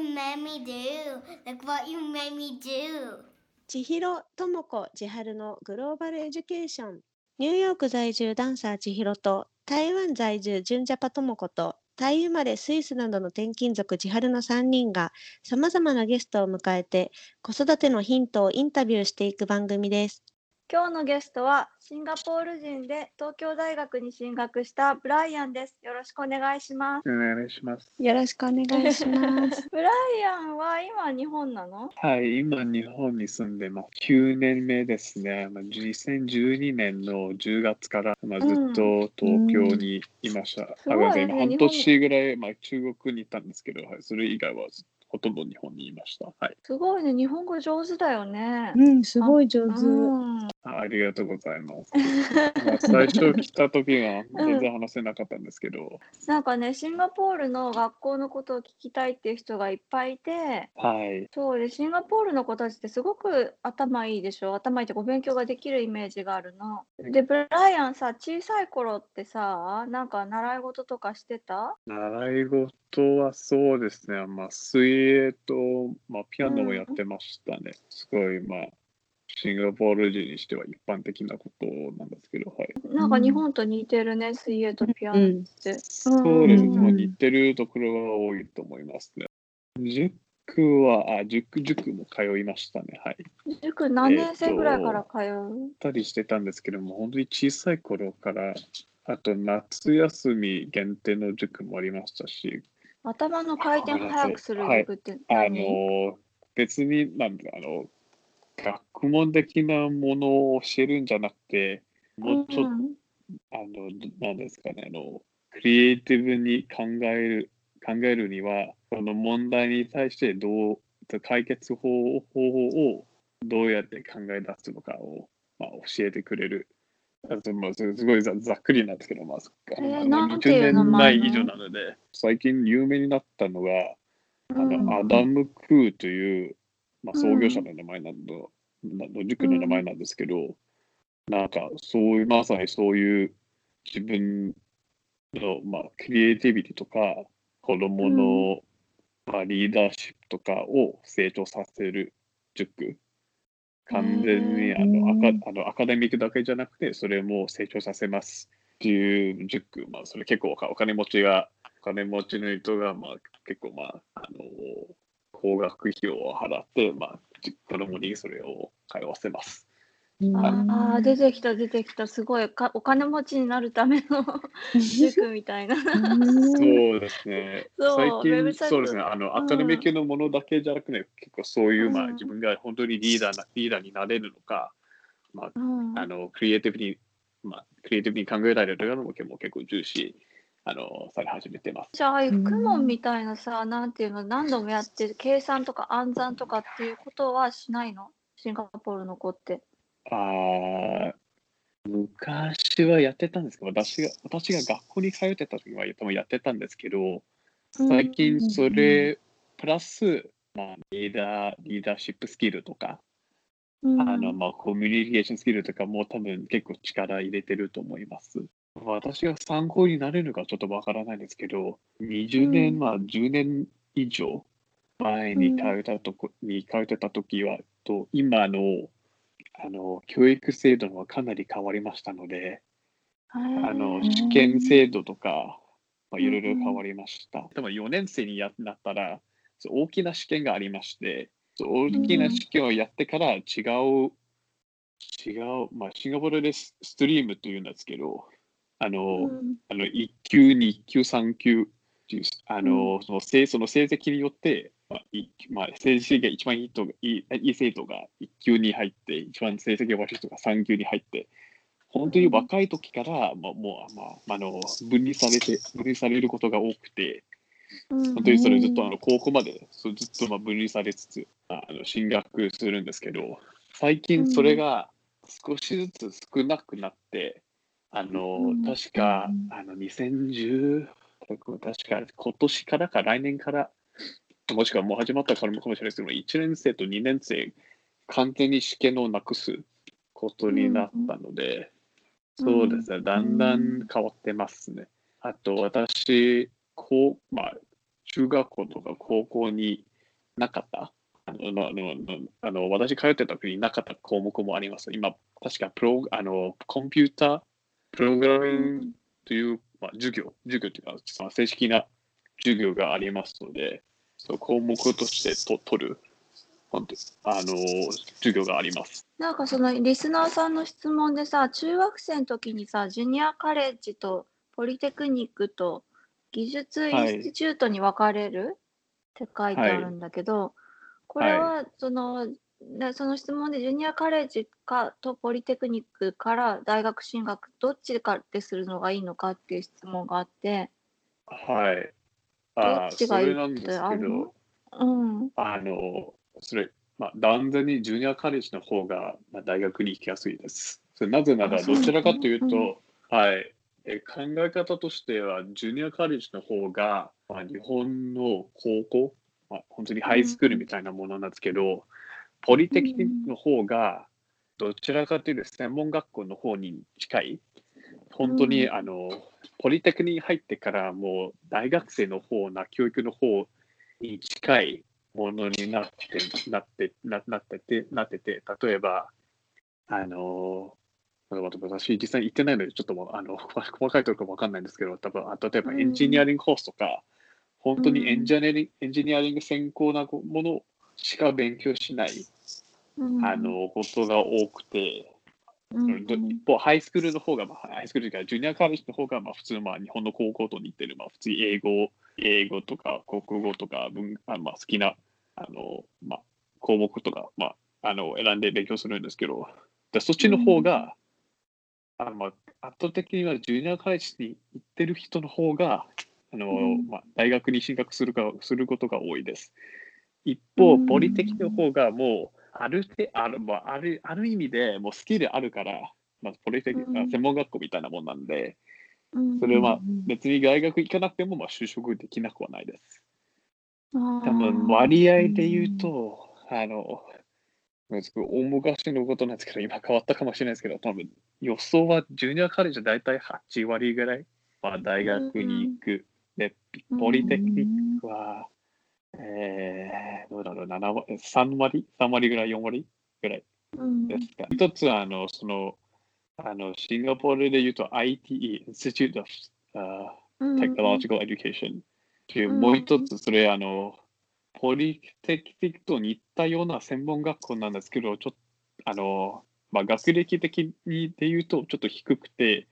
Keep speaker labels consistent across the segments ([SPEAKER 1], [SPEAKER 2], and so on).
[SPEAKER 1] you made me do? Look what you made me do?
[SPEAKER 2] 千尋智子千春のグローバルエデュケーションニューヨーク在住ダンサー千尋と台湾在住純ジャパ智子とタイ生まれスイスなどの転勤族千春の3人がさまざまなゲストを迎えて子育てのヒントをインタビューしていく番組です。
[SPEAKER 3] 今日のゲストはシンガポール人で東京大学に進学したブライアンです。よろしくお願いします。
[SPEAKER 4] お願いします。
[SPEAKER 2] よろしくお願いします。
[SPEAKER 3] ブライアンは今日本なの？
[SPEAKER 4] はい、今日本に住んでます。9年目ですね。まあ2012年の10月から、まあ、ずっと東京にいました。
[SPEAKER 3] すごいね
[SPEAKER 4] あごめんなさ今
[SPEAKER 3] 日本
[SPEAKER 4] 半年ぐらい、まあ、中国にいたんですけど、はい、それ以外はほとんど日本にいました。はい、
[SPEAKER 3] すごいね、日本語上手だよね。
[SPEAKER 2] うん、すごい上手。
[SPEAKER 3] うん、
[SPEAKER 4] あありがとうございます。まあ、最初来た時は全然話せなかったんですけど、
[SPEAKER 3] なんかね、シンガポールの学校のことを聞きたいっていう人がいっぱいいて、
[SPEAKER 4] はい、
[SPEAKER 3] そうで、シンガポールの子たちってすごく頭いいでしょ。頭いいってお勉強ができるイメージがあるの。で、ブライアンさ、小さい頃ってさ、なんか習い事とかしてた？
[SPEAKER 4] 習い事はそうですね、まあ、水泳と、まあ、ピアノもやってましたね。すごい、まあ、シンガポール人にしては一般的なことなんですけど、はい。
[SPEAKER 3] なんか日本と似てるね、水泳とピアノって。
[SPEAKER 4] そうですね、
[SPEAKER 2] うん
[SPEAKER 4] まあ似てるところが多いと思いますね。塾は、あ、塾、塾も通いましたね、はい。
[SPEAKER 3] 塾何年生ぐらいから通う、
[SPEAKER 4] たりしてたんですけども、本当に小さい頃から、あと夏休み限定の塾もありましたし、
[SPEAKER 3] 頭の回転を速くするって
[SPEAKER 4] あ
[SPEAKER 3] 何、
[SPEAKER 4] の、別に、なんだ、あの、学問的なものを教えるんじゃなくて、もうちょっと、
[SPEAKER 3] うん
[SPEAKER 4] あの、なんですかね、あの、クリエイティブに考える、考えるには、この問題に対してどう、解決方法をどうやって考え出すのかを、まあ、教えてくれる。あとまあ、すすごいざざっくりなんですけど、まあ、あ
[SPEAKER 3] ー
[SPEAKER 4] の
[SPEAKER 3] なんていう名
[SPEAKER 4] 20年
[SPEAKER 3] 前
[SPEAKER 4] 以上なので、最近有名になったのが、あ
[SPEAKER 3] うん。
[SPEAKER 4] のアダム・クーという、まあ、創業者の名前なんだ、なの塾の名前なんですけど、なんかそういう、まさにそういう自分の、まあ、クリエイティビティとか、子供の、まあ、リーダーシップとかを成長させる塾。完全にあのアカあのアカデミックだけじゃなくて、それも成長させますっていう塾。まあ、それ結構お金持ちが、お金持ちの人が、まあ、結構、まあ、あの、高額費用を払って、まあ、じ子供にそれを通わせます。
[SPEAKER 3] ああ、出てきた、出てきた。すごいか。お金持ちになるための 塾みたいな。
[SPEAKER 4] そうですね。
[SPEAKER 3] そう
[SPEAKER 4] 最近、
[SPEAKER 3] ウェブサイト
[SPEAKER 4] そうですね。あの、
[SPEAKER 3] うん
[SPEAKER 4] アカデミックのものだけじゃなくて、結構そういう、まあ、
[SPEAKER 3] うん
[SPEAKER 4] 自分が本当にリーダーな、リーダーになれるのか、まあ、
[SPEAKER 3] うん
[SPEAKER 4] あの、クリエイティブに、まあ、クリエイティブに考えられるのも結構結構重視、あの、され始めてます。
[SPEAKER 3] じゃあ、ああいう公文みたいなさ、なんていうの、何度もやってる、計算とか暗算とかっていうことはしないの？シンガポールの子って。
[SPEAKER 4] あー昔はやってたんですけど、私が、私が学校に通ってた時は多分やってたんですけど、最近それ、プラス、まあ、リーダー、リーダーシップスキルとか、
[SPEAKER 3] うん、
[SPEAKER 4] あの、まあ、コミュニケーションスキルとかも多分結構力入れてると思います。私が参考になれるかちょっとわからないんですけど、20年、
[SPEAKER 3] うん。
[SPEAKER 4] まあ10年以上前に通ったとこ、に通ってた時は、と今のあの教育制度はかなり変わりましたので、あの試験制度とか、まあ、いろいろ変わりました。多分4年生にやなったら、大きな試験がありまして、大きな試験をやってから違う、違う、まあ、シンガポールでスストリームというんですけど、あの、
[SPEAKER 3] うん。
[SPEAKER 4] あの1級、2級、3級あの、その成その成績によって、まあいまあ、成績が一番いい人がいいいい生徒が1級に入って、一番成績が悪い人が3級に入って、本当に若い時から、まあ、もう、まあ、あの分離されて、分離されることが多くて、
[SPEAKER 3] うん
[SPEAKER 4] 本当にそれずっとあの高校までそうずっとまあ分離されつつあの進学するんですけど、最近それが少しずつ少なくなって、あの
[SPEAKER 3] うん。
[SPEAKER 4] 確かあの2010、確か今年からか来年から、もしくはもう始まったからもかもしれないですけど、1年生と2年生、完全に試験をなくすことになったので、そうですね、だんだん変わってますね。あと私、こう、まあ、中学校とか高校になかった？あの、のののあの私通ってた時になかった項目もあります。今、確かプロあのコンピューター、プログラミングという、まあ、授業、授業というか、正式な授業がありますので、そう項目としてと取る、本当あの、授業があります。
[SPEAKER 3] なんかそのリスナーさんの質問でさ、中学生の時にさ、ジュニアカレッジとポリテクニックと技術インスティチュートに分かれる？って書いてあるんだけど、これはその、ねその質問でジュニアカレッジかとポリテクニックから大学進学どっちかでするのがいいのかっていう質問があって、
[SPEAKER 4] はい。
[SPEAKER 3] ど
[SPEAKER 4] あそれなんですけど、
[SPEAKER 3] うん。
[SPEAKER 4] あの、それ、まあ、断然にジュニアカレッジの方が、まあ、大学に行きやすいです。それなぜなら、どちらかというと、
[SPEAKER 3] うん
[SPEAKER 4] はい、え考え方としては、ジュニアカレッジの方が、まあ、日本の高校、まあ、本当にハイスクールみたいなものなんですけど、ポリテクニックの方が、どちらかというと専門学校の方に近い。本当に、
[SPEAKER 3] うん。
[SPEAKER 4] あの、ポリテクに入ってからもう大学生の方な教育の方に近いものになって、なって、ななってて、なってて、例えば、あの、私実際に行ってないので、ちょっともうあの 細かいところかわかんないんですけど、多分あ例えば
[SPEAKER 3] うん。
[SPEAKER 4] エンジニアリングコースとか、本当にエンジニアリング、エンジニアリング専攻なものしか勉強しない、
[SPEAKER 3] うん。
[SPEAKER 4] あのことが多くて、
[SPEAKER 3] うん
[SPEAKER 4] ど一方、ハイスクールの方が、まあ、ハイスクールというか、ジュニアカレッジの方が、まあ、普通、まあ、日本の高校と似てる、まあ、普通に英語、英語とか国語とか文あ、まあ、好きなあの、まあ、項目とか、まあ、あの選んで勉強するんですけど、でそっちの方が、あのまあ、圧倒的にはジュニアカレッジに行ってる人の方が、あの
[SPEAKER 3] うん。
[SPEAKER 4] まあ、大学に進学するかすることが多いです。一方、
[SPEAKER 3] うん
[SPEAKER 4] ポリテキの方がもう、あるてある、まあ、あるある意味でもうスキルあるから、まあ、ポリテキ、
[SPEAKER 3] うん
[SPEAKER 4] あ専門学校みたいなもんなんで、
[SPEAKER 3] うん
[SPEAKER 4] それは
[SPEAKER 2] うん
[SPEAKER 4] 別に大学行かなくてもまあ就職できなくはないです。多分割合で言うと、あの、大昔のことなんですけど、今変わったかもしれないですけど、多分予想はジュニアカレッジは大体8割ぐらい、まあ、大学に行く。で、ポリテクニックは、えー、どうだろう、7割、3割 ?3 割ぐらい、4割ぐらい？
[SPEAKER 3] うん
[SPEAKER 4] ですか。一つは、あの、その、あの、シンガポールで言うと ITE、Institute of、uh,
[SPEAKER 3] うん
[SPEAKER 4] Technological Education という、
[SPEAKER 3] うん
[SPEAKER 4] もう一つ、それ、あの、ポリテクニックと似たような専門学校なんですけど、ちょっと、あの、まあ、学歴的にで言うと、ちょっと低くて、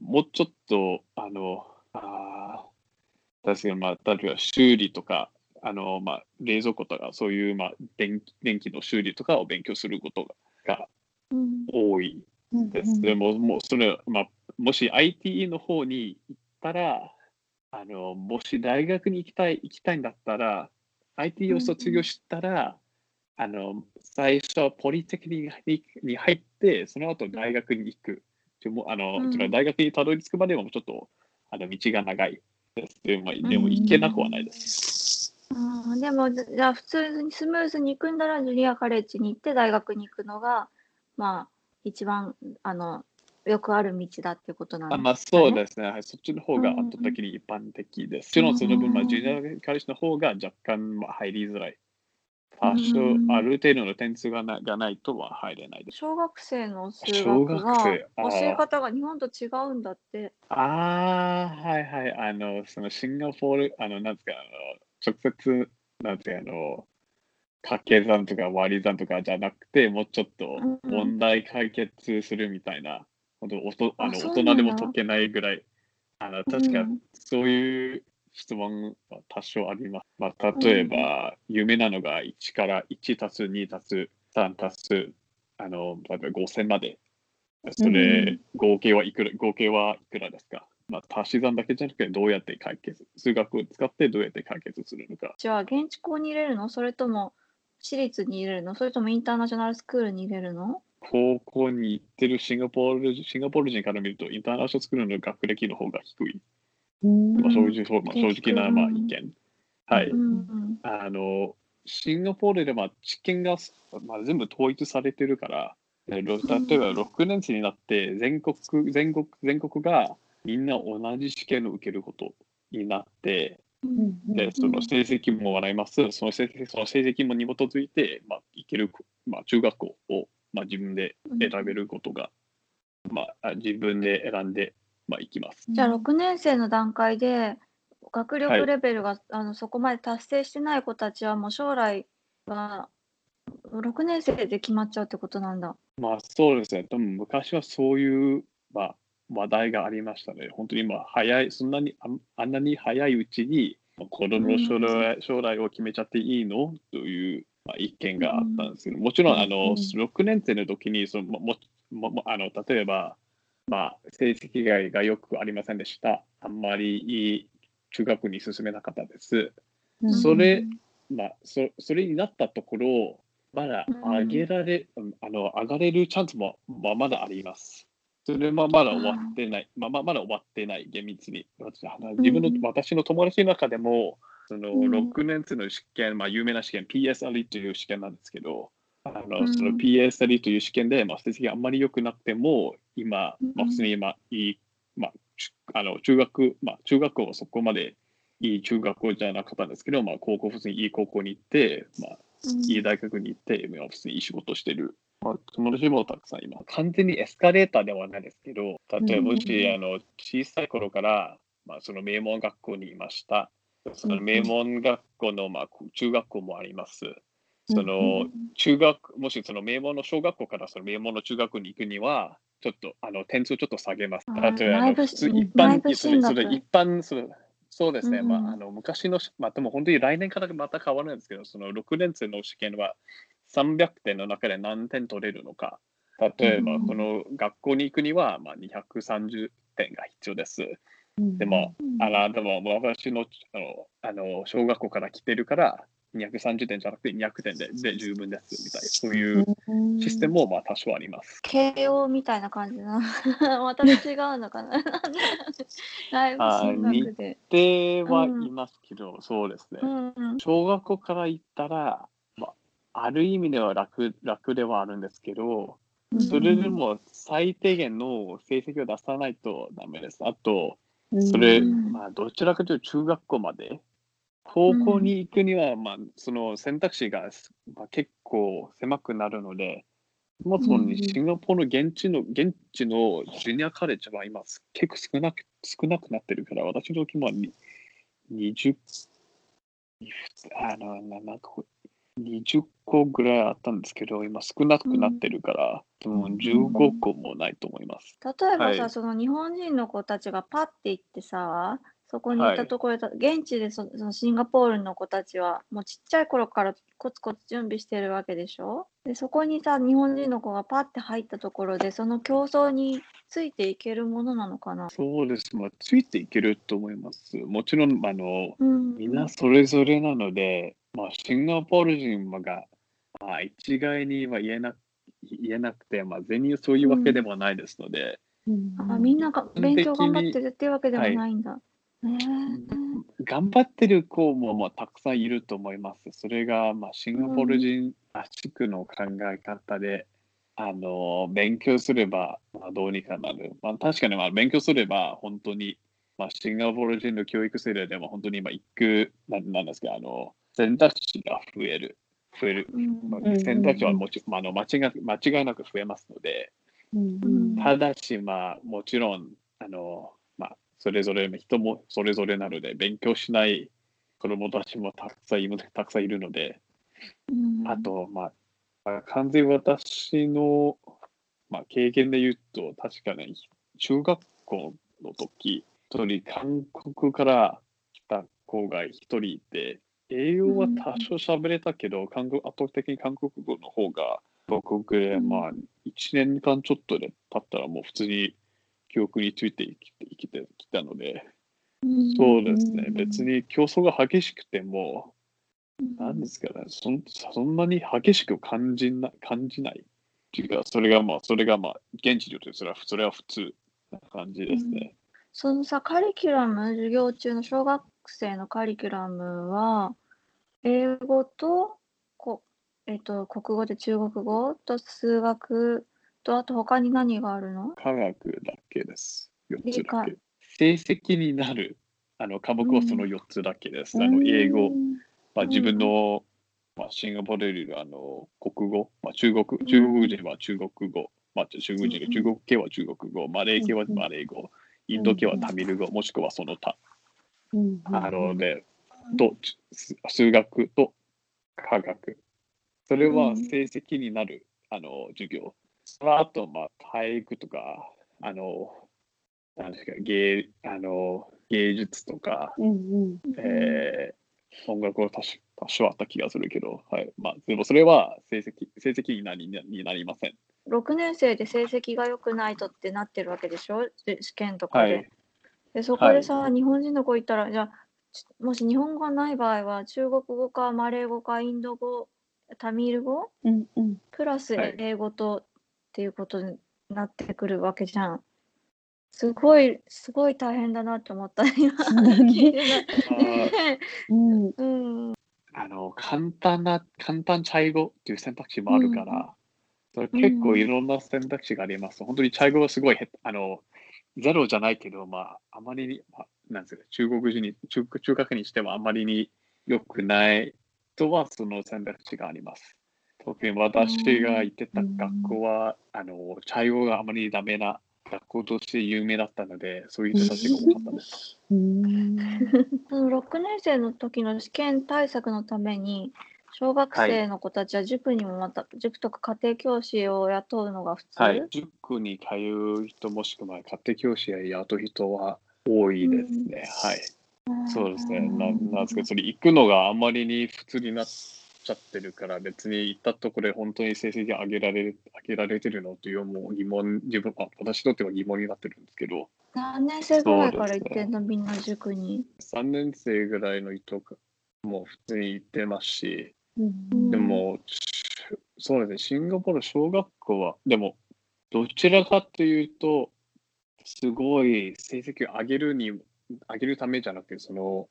[SPEAKER 4] もうちょっと、あの、あー確かに、まあ、例えば修理とか、あの、まあ、冷蔵庫とか、そういう、まあ、電気電気の修理とかを勉強することが
[SPEAKER 3] うん
[SPEAKER 4] 多いです。でも、もうそれ、まあ、もし ITE の方に行ったら、あの、もし大学に行きたい、行きたいんだったら、ITE を卒業したら、あの、最初はポリテクニックにに入って、その後大学に行く。でもあの、
[SPEAKER 3] うん
[SPEAKER 4] 大学にたどり着くまでもちょっと、あの、道が長いです。でも、でも行けなくはないです。
[SPEAKER 3] うんでもじゃあ普通にスムーズに行くんならジュニアカレッジに行って大学に行くのがまあ一番あのよくある道だっていうことなん
[SPEAKER 4] あ
[SPEAKER 3] だ
[SPEAKER 4] まあそうですね、はい。そっちの方が圧倒的に一般的です。もちろんその分、まあ、
[SPEAKER 3] うん
[SPEAKER 4] ジュニアカレッジの方が若干、まあ、入りづらい。多少
[SPEAKER 3] う、ん
[SPEAKER 4] ある程度の点数がながないとは入れないです。
[SPEAKER 3] 小学生の数
[SPEAKER 4] 小学
[SPEAKER 3] 学が教え方が日本と違うんだって。
[SPEAKER 4] ああ、はいはい。あの、そのシンガポール、あの、なんですか、あの直接、なんですか、あの、掛け算とか割り算とかじゃなくて、もうちょっと
[SPEAKER 3] うん。
[SPEAKER 4] 問題解決するみたいな、本当おとあの大人でも解けないぐらい、あの確か
[SPEAKER 3] うん
[SPEAKER 4] そういう質問は多少あります。まあ、例えば、有名なのが1から1たす2たす3たす、あの、例えば5000まで。それ、合計はいくら、合計はいくらですか？まあ、足し算だけじゃなくて、どうやって解決、数学を使ってどうやって解決するのか。
[SPEAKER 3] じゃあ現地校に入れるの？それとも私立に入れるの？それともインターナショナルスクールに入れるの？
[SPEAKER 4] 高校に行ってるシンガポールシンガポール人から見ると、インターナショナルスクールの学歴の方が低い。まあ、正直そうまあ、正直なまあ意見。はい。
[SPEAKER 3] うん
[SPEAKER 4] あの、シンガポールでまあ知見が、まあ、全部統一されてるから、例えば6年生になって全国、全国、全国がみんな同じ試験を受けることになって、で、その成績ももらいます。その成績その成績もに基づいて、まあ、行ける、まあ、中学校を、まあ、自分で選べることが、まあ、自分で選んで、まあ、行きます。
[SPEAKER 3] じゃあ6年生の段階で学
[SPEAKER 4] はい
[SPEAKER 3] 力レベルが、あのそこまで達成してない子たちはもう将来は6年生で決まっちゃうってことなんだ。
[SPEAKER 4] まあそうですね。でも昔はそういう、まあ、話題がありましたね。本当に今、早い、そんなにあんなに早いうちにまあ子供の将来,、将来を決めちゃっていいの？という、まあ、意見があったんですけど、もちろんあの、
[SPEAKER 2] うん
[SPEAKER 4] 6年生の時にそのももあの例えば、まあ、成績ががよくありませんでした。あんまりいい中学に進めなかったです。それまあ、そそれになったところ、まだ上げられ、あの上がれるチャンスも、まあ、まだあります。それはまだ終わってない、まあ、まあまだ終わってない、厳密に。自分の、
[SPEAKER 3] うん。
[SPEAKER 4] 私の友達の中でも、その
[SPEAKER 3] うん。
[SPEAKER 4] 6年生の試験、まあ、有名な試験、PSLE という試験なんですけど、あの
[SPEAKER 3] うん。
[SPEAKER 4] その PSLE という試験で、まあ、成績があんまり良くなくても、今、まあ、普通に今、いい、まあ、ちあの中学、まあ、中学校はそこまでいい中学校じゃなかったんですけど、まあ、高校、普通にいい高校に行って、まあ、いい大学に行って、今普通にいい仕事をしてる。まあ、友達もたくさんいます。完全にエスカレーターではないですけど、例えばもし、
[SPEAKER 2] うん
[SPEAKER 4] あの小さい頃から、まあ、その名門学校にいました。その名門学校の、まあ、中学校もあります。その中学、もしその名門の小学校からその名門の中学校に行くには、ちょっとあの点数ちょっと下げます。
[SPEAKER 3] あー
[SPEAKER 4] 例えばあの普通
[SPEAKER 3] 内
[SPEAKER 4] 一般
[SPEAKER 3] 部
[SPEAKER 4] そそれ一般それそうですね、
[SPEAKER 3] うん
[SPEAKER 4] まあ、あの昔のし、まあ、でも本当に来年からまた変わるんですけど、その6年生の試験は300点の中で何点取れるのか。例えば、
[SPEAKER 3] うん
[SPEAKER 4] この学校に行くには、まあ、230点が必要です。でも、あのでも私のあのあの小学校から来てるから、230点じゃなくて200点でで十分ですみたいな、そういうシステムもまあ多少あります。
[SPEAKER 3] 慶応みたいな感じな。また違うのかな。内部進学で。
[SPEAKER 4] ではいますけど、そうですね。
[SPEAKER 3] うんうん
[SPEAKER 4] 小学校から行ったら、まあ、ある意味では楽楽ではあるんですけど、それでも最低限の成績を出さないとダメです。あと、それ、
[SPEAKER 3] うん
[SPEAKER 4] まあ、どちらかというと中学校まで、高校に行くには、まあ、その選択肢が、まあ、結構狭くなるので、そもそも
[SPEAKER 2] うん。
[SPEAKER 4] シンガポールの現地の、現地のジュニアカレッジは今、結構少なく少なくなってるから、私の時もに20、あの、ななんか20個ぐらいあったんですけど、今少なくなってるから、もう15個もないと思います。
[SPEAKER 3] 例えばさ、
[SPEAKER 4] はい
[SPEAKER 3] その日本人の子たちがパッて行ってさ、そこに行ったところで、現地でそそのシンガポールの子たちは、もうちっちゃい頃からコツコツ準備してるわけでしょ？で、そこにさ、日本人の子がパッて入ったところで、その競争についていけるものなのかな？
[SPEAKER 4] そうです。まあ、ついていけると思います。もちろん、あの、
[SPEAKER 3] うん。
[SPEAKER 4] みんなそれぞれなので、まあ、シンガポール人が、まあ、一概には言えな言えなくて、まあ、全員そういうわけでもないですので、
[SPEAKER 3] あみんなが勉強頑張ってるっていうわけでもないんだ。ね
[SPEAKER 4] 頑張ってる子も、まあ、たくさんいると思います。それが、まあ、シンガポール人らしくの考え方で、あの勉強すれば、まあ、どうにかなる。まあ、確かに、まあ、勉強すれば、本当に、まあ、シンガポール人の教育制度でも、本当に今、行く、なんなんですか、あの、選択肢が増える。増える。選択肢はもち、まあ、あの間違い間違いなく増えますので、
[SPEAKER 3] うん
[SPEAKER 4] ただし、まあ、もちろん、あの、まあ、それぞれ、人もそれぞれなので、勉強しない子供たちもたくさんいるたくさんいるので、
[SPEAKER 3] うん
[SPEAKER 4] あと、まあ、まあ完全に私の、まあ、経験で言うと、確かに、中学校の時、一人韓国から来た子が一人いて、英語は多少喋れたけど、韓国圧倒的に韓国語の方が母国で、
[SPEAKER 3] うん
[SPEAKER 4] まあ、1年間ちょっとで経ったらもう普通に記憶について生きて生きてきたので、
[SPEAKER 3] うん
[SPEAKER 4] そうですね、
[SPEAKER 2] うん。
[SPEAKER 4] 別に競争が激しくても、なんですかね、そんそんなに激しく感じな感じない。っていうか、それがまあ、それがまあ、現地によってそれはそれは普通な感じですね。
[SPEAKER 3] そのさ、カリキュラム、授業中の小学生のカリキュラムは、英語と、こえっと、国語で中国語と数学と、あと他に何があるの？
[SPEAKER 4] 科学だけです。4つだ
[SPEAKER 3] 理
[SPEAKER 4] け。成績になるあの科目はその4つだけです。あの英語、まあ、自分の、まあ、シンガポールにいるあの国語、まあ、中国中国人は中国語、まあ、中国人中国系は中国語、マレー系はマレー語、インド系はタミル語、もしくはその他。
[SPEAKER 2] うん
[SPEAKER 4] あので、と数数学と科学。それは成績になる、あの授業。その後、まあ、体育とか、あの、なんですか、芸あの芸術とか、
[SPEAKER 2] うんうん
[SPEAKER 4] えー音楽は多少多少あった気がするけど、はい。まあ、でもそれは成績成績になりになりません。
[SPEAKER 3] 6年生で成績が良くないとってなってるわけでしょ？で試験とかで。
[SPEAKER 4] はい。
[SPEAKER 3] でそこでさ、日本人の子いたら、じゃもし日本語がない場合は、中国語かマレー語かインド語、タミール語？
[SPEAKER 2] うんうん
[SPEAKER 3] プラス
[SPEAKER 4] はい
[SPEAKER 3] 英語とっていうことになってくるわけじゃん。すごい、すごい大変だなって思った。今
[SPEAKER 4] あー
[SPEAKER 3] ね
[SPEAKER 2] うん
[SPEAKER 3] うん。
[SPEAKER 4] あの簡単な、簡単チャイ語っていう選択肢もあるから、それ結構いろんな選択肢があります。本当にチャイ語はすごいへ、あの、ゼロじゃないけど、まあ、あまりに、まあ、なんですか、中国人に、中中学にしてもあまりに良くないとは、その選択肢があります。特に私が行ってた学校は、あの、チャイ語があまりダメな学校として有名だったので、そういう人たちが多かったです。
[SPEAKER 2] うん
[SPEAKER 3] その6年生の時の試験対策のために、小学生の子たちは塾にもまた、塾とか家庭教師を雇うのが普通、
[SPEAKER 4] はい、塾に通う人もしくは家庭教師や雇う人は多いですね。はい。そうですね。ななんですか、それ行くのがあまりに普通になっちゃってるから、別に行ったところで本当に成績上げられる上げられてるのというもう疑問、自分、あ私にとっては疑問になってるんですけど、
[SPEAKER 3] 何年生ぐらいから行ってんの、みんな塾に。
[SPEAKER 4] 3年生ぐらいの人も普通に行ってますし、
[SPEAKER 2] うん
[SPEAKER 4] でも、そうですね、シンガポール小学校は、でも、どちらかというと、すごい成績を上げるに、上げるためじゃなくて、その、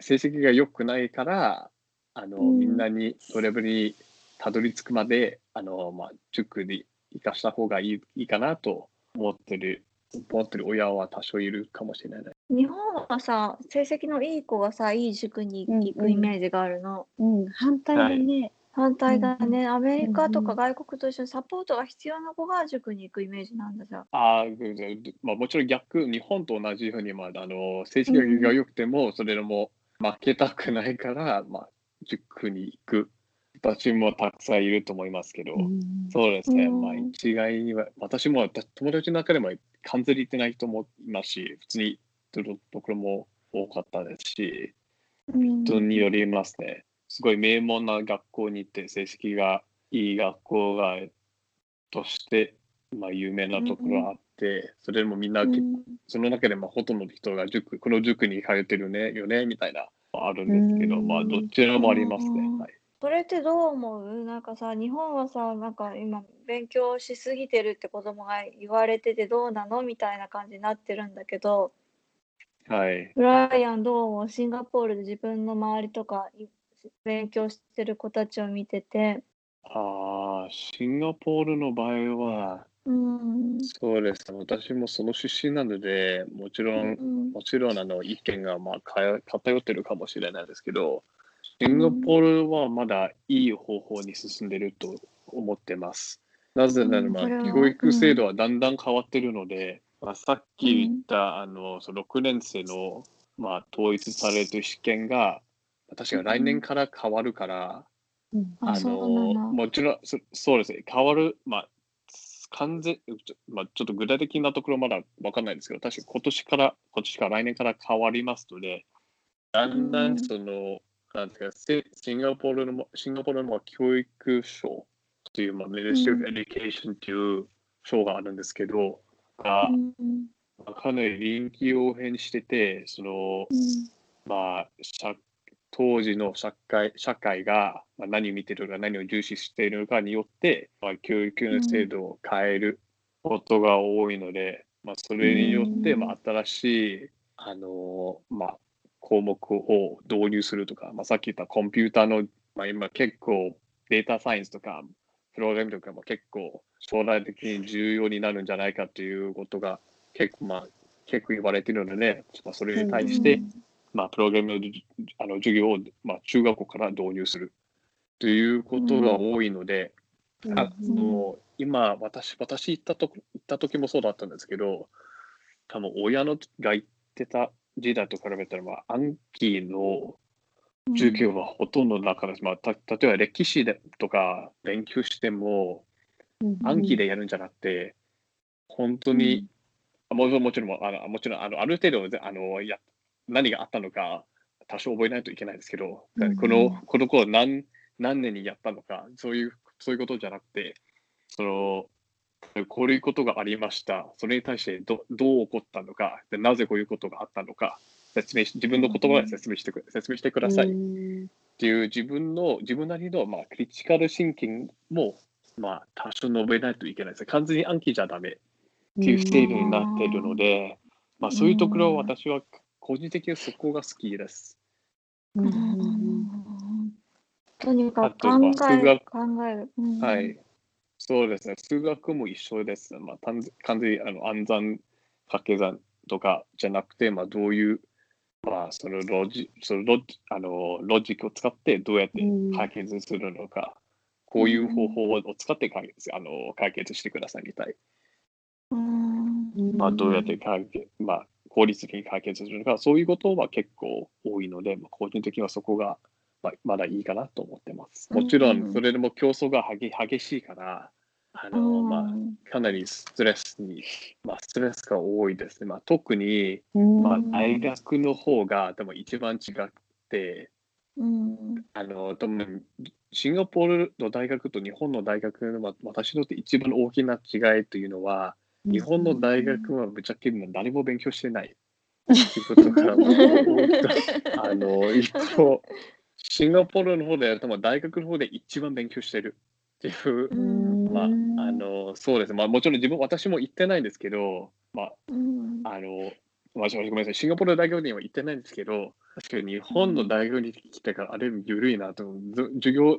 [SPEAKER 4] 成績が良くないから、あの、
[SPEAKER 3] うん。
[SPEAKER 4] みんなに、それレベルにたどり着くまで、あの、まあ、塾に生かした方がいいいいかなと思ってる、思ってる親は多少いるかもしれない。
[SPEAKER 3] 日本はさ、成績のいい子がさ、いい塾に行くイメージがあるの。
[SPEAKER 2] うん。反対だね。
[SPEAKER 3] 反対だね、アメリカと
[SPEAKER 2] うんうん
[SPEAKER 3] か外国と一緒にサポートが必要な子が塾に行くイメージなんだじゃん。
[SPEAKER 4] あーででまあ、もちろん逆、日本と同じように、まあ、あの成績が良くても、それでも負けたくないから、まあ、塾に行く人たちもたくさんいると思いますけど、
[SPEAKER 2] うん。
[SPEAKER 4] そうですね、
[SPEAKER 3] うん。
[SPEAKER 4] まあ、一概には、私もた友達の中でも完全に行ってない人もいますし、普通に行ってるところも多かったですし、
[SPEAKER 3] うん
[SPEAKER 4] 人によりますね。すごい名門な学校に行って、成績がいい学校がとして、まあ、有名なところがあって、それでもみんな、
[SPEAKER 3] うん
[SPEAKER 4] その中でもほとんどの人が塾、この塾に通ってるね、よね、みたいな、あるんですけど、
[SPEAKER 2] うん
[SPEAKER 4] まあ、どちらもありますね。
[SPEAKER 3] うん
[SPEAKER 4] はい、
[SPEAKER 3] それってどう思う？なんかさ、日本はさ、なんか今、勉強しすぎてるって子供が言われててどうなの？みたいな感じになってるんだけど、
[SPEAKER 4] はい。
[SPEAKER 3] ブライアンどう思う？シンガポールで自分の周りとかい勉強してる子たちを見てて、
[SPEAKER 4] ああ、シンガポールの場合は、
[SPEAKER 3] うん、
[SPEAKER 4] そうです。私もその出身なので、もちろん、
[SPEAKER 3] うん。
[SPEAKER 4] もちろんあの意見がまあ偏ってるかもしれないですけど、シンガポールはまだいい方法に進んでると思ってます。なぜなら教育制度はだんだん変わってるので、まあ、さっき言った、あのその6年生の、まあ、統一されてる試験が、確か来年から変わるから、
[SPEAKER 2] うん
[SPEAKER 3] あ、
[SPEAKER 4] の。もちろんそ、そうですね、変わる、まあ、完全、ちょ,、まあ、ちょっと具体的なところまだわかんないですけど、確か今年から、今年から来年から変わりますので、だんだ
[SPEAKER 3] うん
[SPEAKER 4] んその、なんですか、せシンガポールの、シンガポールの教育省という、まあ、Ministry of
[SPEAKER 3] うん。
[SPEAKER 4] Education という省があるんですけど、が
[SPEAKER 3] うん。
[SPEAKER 4] まあかなり臨機応変してて、その、
[SPEAKER 3] うん。
[SPEAKER 4] まあ、社当時の社会社会がまあ何を見ているか何を重視しているのかによって、まあ、教育の制度を変えることが多いので、まあ、それによって、
[SPEAKER 3] うん。
[SPEAKER 4] まあ、新しい、あのまあ、項目を導入するとか、まあ、さっき言ったコンピューターの、まあ、今結構データサイエンスとかプログラムとかも結構将来的に重要になるんじゃないかということが結構まあ結構言われているので、まあ、それに対して、まあ、プログラムのじあの授業を、まあ、中学校から導入するということが多いので、あその今私、私行ったと行った時もそうだったんですけど、多分親のが言ってた時代と比べたら、まあ、暗記の授業はほとんどなかったです。まあ、た例えば歴史でとか勉強しても、暗記でやるんじゃなくて、本当に、あもちろんもちろんあのもちろんあのある程度あのや何があったのか多少覚えないといけないですけど、
[SPEAKER 2] うん
[SPEAKER 4] このこの子は何何年にやったのかそういうそういうことじゃなくてそのこういうことがありました。それに対してどどう起こったのか。でなぜこういうことがあったのか。説明し自分の言葉で説明してく説明してください。っていう自分の自分なりの、まあ、クリティカルシンキングも、まあ、多少述べないといけないです。完全に暗記じゃダメ。っていうステージになっているので、まあ、そういうところを私は個人的にそこが好きです。
[SPEAKER 3] とにかく考え考える。うん。
[SPEAKER 4] はい。そうですね。数学も一緒です。まあ、単完全にあの暗算、掛け算とかじゃなくて、まあ、どういう、まあ、そのロジそのロジあのロジックを使ってどうやって解決するのか、こういう方法を使って解決あの解決してくださいみたい。
[SPEAKER 3] うん
[SPEAKER 4] まあ、どうやって解決、まあ、効率的に解決するのか、そういうことは結構多いので、まあ、個人的にはそこが、まあ、まだいいかなと思ってます。もちろ
[SPEAKER 3] うん
[SPEAKER 4] ん、それでも競争が激激しいから、あのまあ、かなりストレスに、まあ、ストレスが多いですね。まあ、特に、まあ、大学の方が多分一番違って、
[SPEAKER 3] うん
[SPEAKER 4] あの多分シンガポールの大学と日本の大学の、まあ、私にとって一番大きな違いというのは、日本の大学はぶっちゃけ何も勉強してない。ということが大きなあの一方、シンガポールの方で、多分大学の方で一番勉強してるっていう、まあ、あのそうです。まあ、もちろん自分、私も行ってないんですけど、まあ、
[SPEAKER 3] うん。
[SPEAKER 4] あの、まあ、ごめんなさい、シンガポールの大学には行ってないんですけど、確かに日本の大学に来てからあれ緩いなと、ず授業、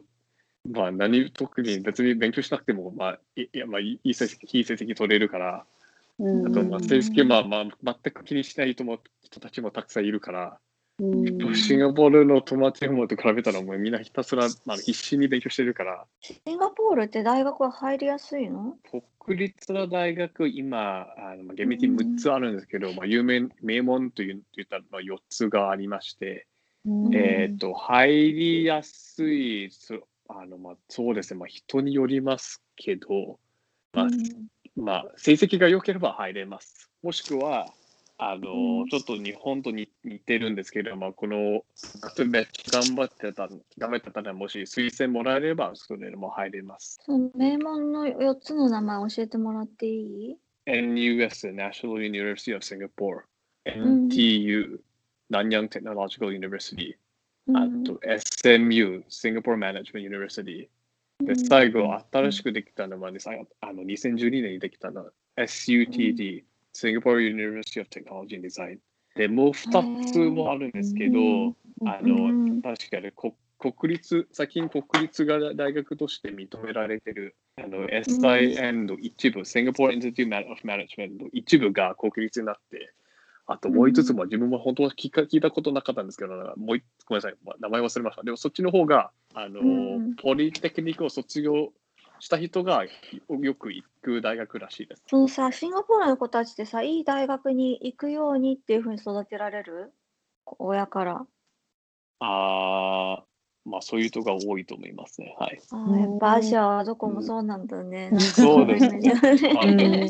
[SPEAKER 4] まあ何、特に別に勉強しなくても、まあ、いいやまあ、いい成績、いい成績取れるから、あと、まあ、成績、まあ、まあ、全く気にしない人も人たちもたくさんいるから、シンガポールの友達もと比べたら、もうみんなひたすら、まあ、必死に勉強してるから、
[SPEAKER 3] シンガポールって大学は入りやすいの？
[SPEAKER 4] 国立の大学、今、あのまあ厳密に6つあるんですけど、まあ、有名、名門という言ったらまあ4つがありまして、えっ、と、入りやすい、そあのまあ、そうですね、まあ、人によりますけど、まあ、まあ、成績が良ければ入れます。もしくは、あの、
[SPEAKER 3] うん
[SPEAKER 4] ちょっと日本と似似てるんですけど、まあ、この、例えば頑張ってた、頑張ってたら、もし推薦もらえれば、それでも入れます。
[SPEAKER 3] その名門の4つの名前教えてもらっていい
[SPEAKER 4] NUS、National University of Singapore、
[SPEAKER 3] ん
[SPEAKER 4] NTU、Nanyang Technological University、あ
[SPEAKER 3] うん
[SPEAKER 4] と SMU、Singapore Management University。で、最後、新しくできたのは、ね、さあの2012年にできたのは SUTD、Singapore University of Technology and Design。で、もう2つもあるんですけど、あ
[SPEAKER 3] う
[SPEAKER 4] の、
[SPEAKER 3] ん。
[SPEAKER 4] 確かにこ国立、最近国立が大学として認められてる、あの SIN の一部、Singapore Institute of Management の一部が国立になって、あともう一つも自分も本当は聞か聞いたことなかったんですけど、もう一ごめんなさい、ま名前忘れました。でもそっちの方が、あの、
[SPEAKER 3] うん。
[SPEAKER 4] ポリテクニックを卒業した人がよく行く大学らしいです。
[SPEAKER 3] そのさ、シンガポールの子たちってさ、いい大学に行くようにっていうふうに育てられる？親から。
[SPEAKER 4] あー、まあそういう人が多いと思いますね。はい。
[SPEAKER 3] あーやっぱアジアはどこもそうなんだね。なんか
[SPEAKER 4] そうです
[SPEAKER 3] ね。
[SPEAKER 4] まあ
[SPEAKER 2] うん
[SPEAKER 4] でも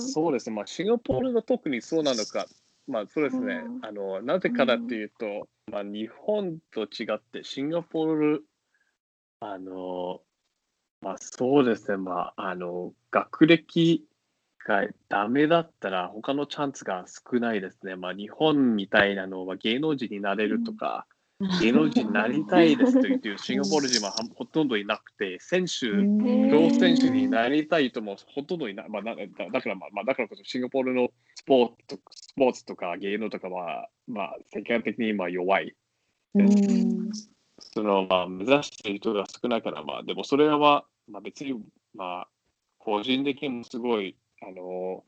[SPEAKER 4] そな
[SPEAKER 3] う
[SPEAKER 4] ですね、まあ、シンガポールが特にそうなのか、まあそうですね、
[SPEAKER 3] うん
[SPEAKER 4] あのなぜかだっていうと、まあ、日本と違って、シンガポール、あの、まあそうですね、まあ、あの、学歴がダメだったら、他のチャンスが少ないですね。まあ日本みたいなのは芸能人になれるとか、芸能人になりたいですと言ってるシンガポール人はほとんどいなくて、選手、プロ選手になりたいともほとんどいない。まあ、なだだから、まあ、まあだからこそシンガポールのスポーツとスポーツとか芸能とかは、まあ、世界的に今弱い。その、まあ、目指している人が少ないから、まあ、でもそれは、まあ、別に、まあ、個人的にもすごい、あの、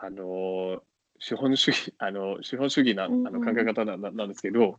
[SPEAKER 4] あの、資本主義、あの資本主義なあの考え方なななんですけど、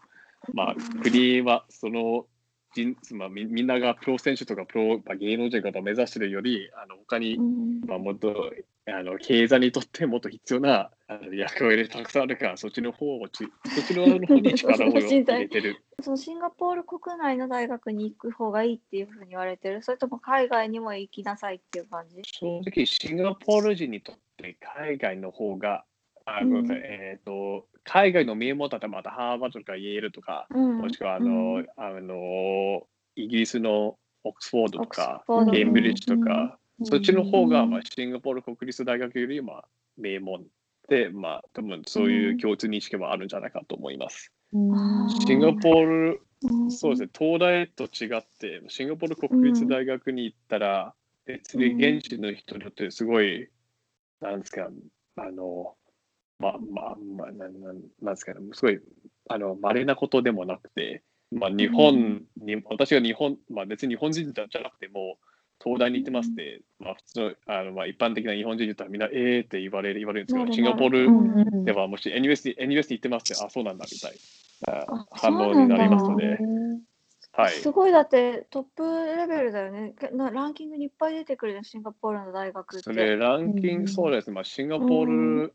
[SPEAKER 4] まあ、国はその人、まあ、みみんながプロ選手とかプロ、まあ、芸能人とかを目指しているより、あの他に、
[SPEAKER 3] うん。
[SPEAKER 4] まあ、もっとあの経済にとってもっと必要なあの役割たくさんあるから、そっちの方をち、そっちの方に力を 入れてる。
[SPEAKER 3] そのシンガポール国内の大学に行く方がいいっていうふうに言われてる。それとも海外にも行きなさいっていう感じ？
[SPEAKER 4] 正直、シンガポール人にとって海外の方が、あごめんなさい。
[SPEAKER 3] うん。
[SPEAKER 4] えー、と海外の名門だったらまたハーバードとかイェールとか、
[SPEAKER 3] うん。
[SPEAKER 4] もしくはあの、
[SPEAKER 3] うん。
[SPEAKER 4] あのイギリスのオックスフォードとかケンブリッジとか、
[SPEAKER 2] うん
[SPEAKER 4] そっちの方が、
[SPEAKER 3] うん。
[SPEAKER 4] まあ、シンガポール国立大学よりまあ名門で、まあ、多分そういう共通認識もあるんじゃないかと思います。
[SPEAKER 2] うん。
[SPEAKER 4] シンガポール、
[SPEAKER 3] うん。
[SPEAKER 4] そうですね、東大と違って、シンガポール国立大学に行ったら、別に現地の人にとってすごい、なんですか、あの、まあまあ、まあ、なんなんなんですかね、すごい、あの、稀なことでもなくて、まあ、日本に、私が日本、まあ別に日本人じゃなくても、東大に行ってますって、まあ普通の、あのまあ一般的な日本人言ったらみんな、えーって言われる、言われるんですけど、シンガポールではもし NUS に NUS に行ってますって、あ、そうなんだみたいな
[SPEAKER 3] あ
[SPEAKER 4] 反応になりますので、はい。
[SPEAKER 3] すごいだってトップレベルだよね。けなランキングにいっぱい出てくるじゃんシンガポールの大学って。
[SPEAKER 4] それ、ランキン
[SPEAKER 2] うん
[SPEAKER 4] グ、そうです。ね、まあ、シンガポール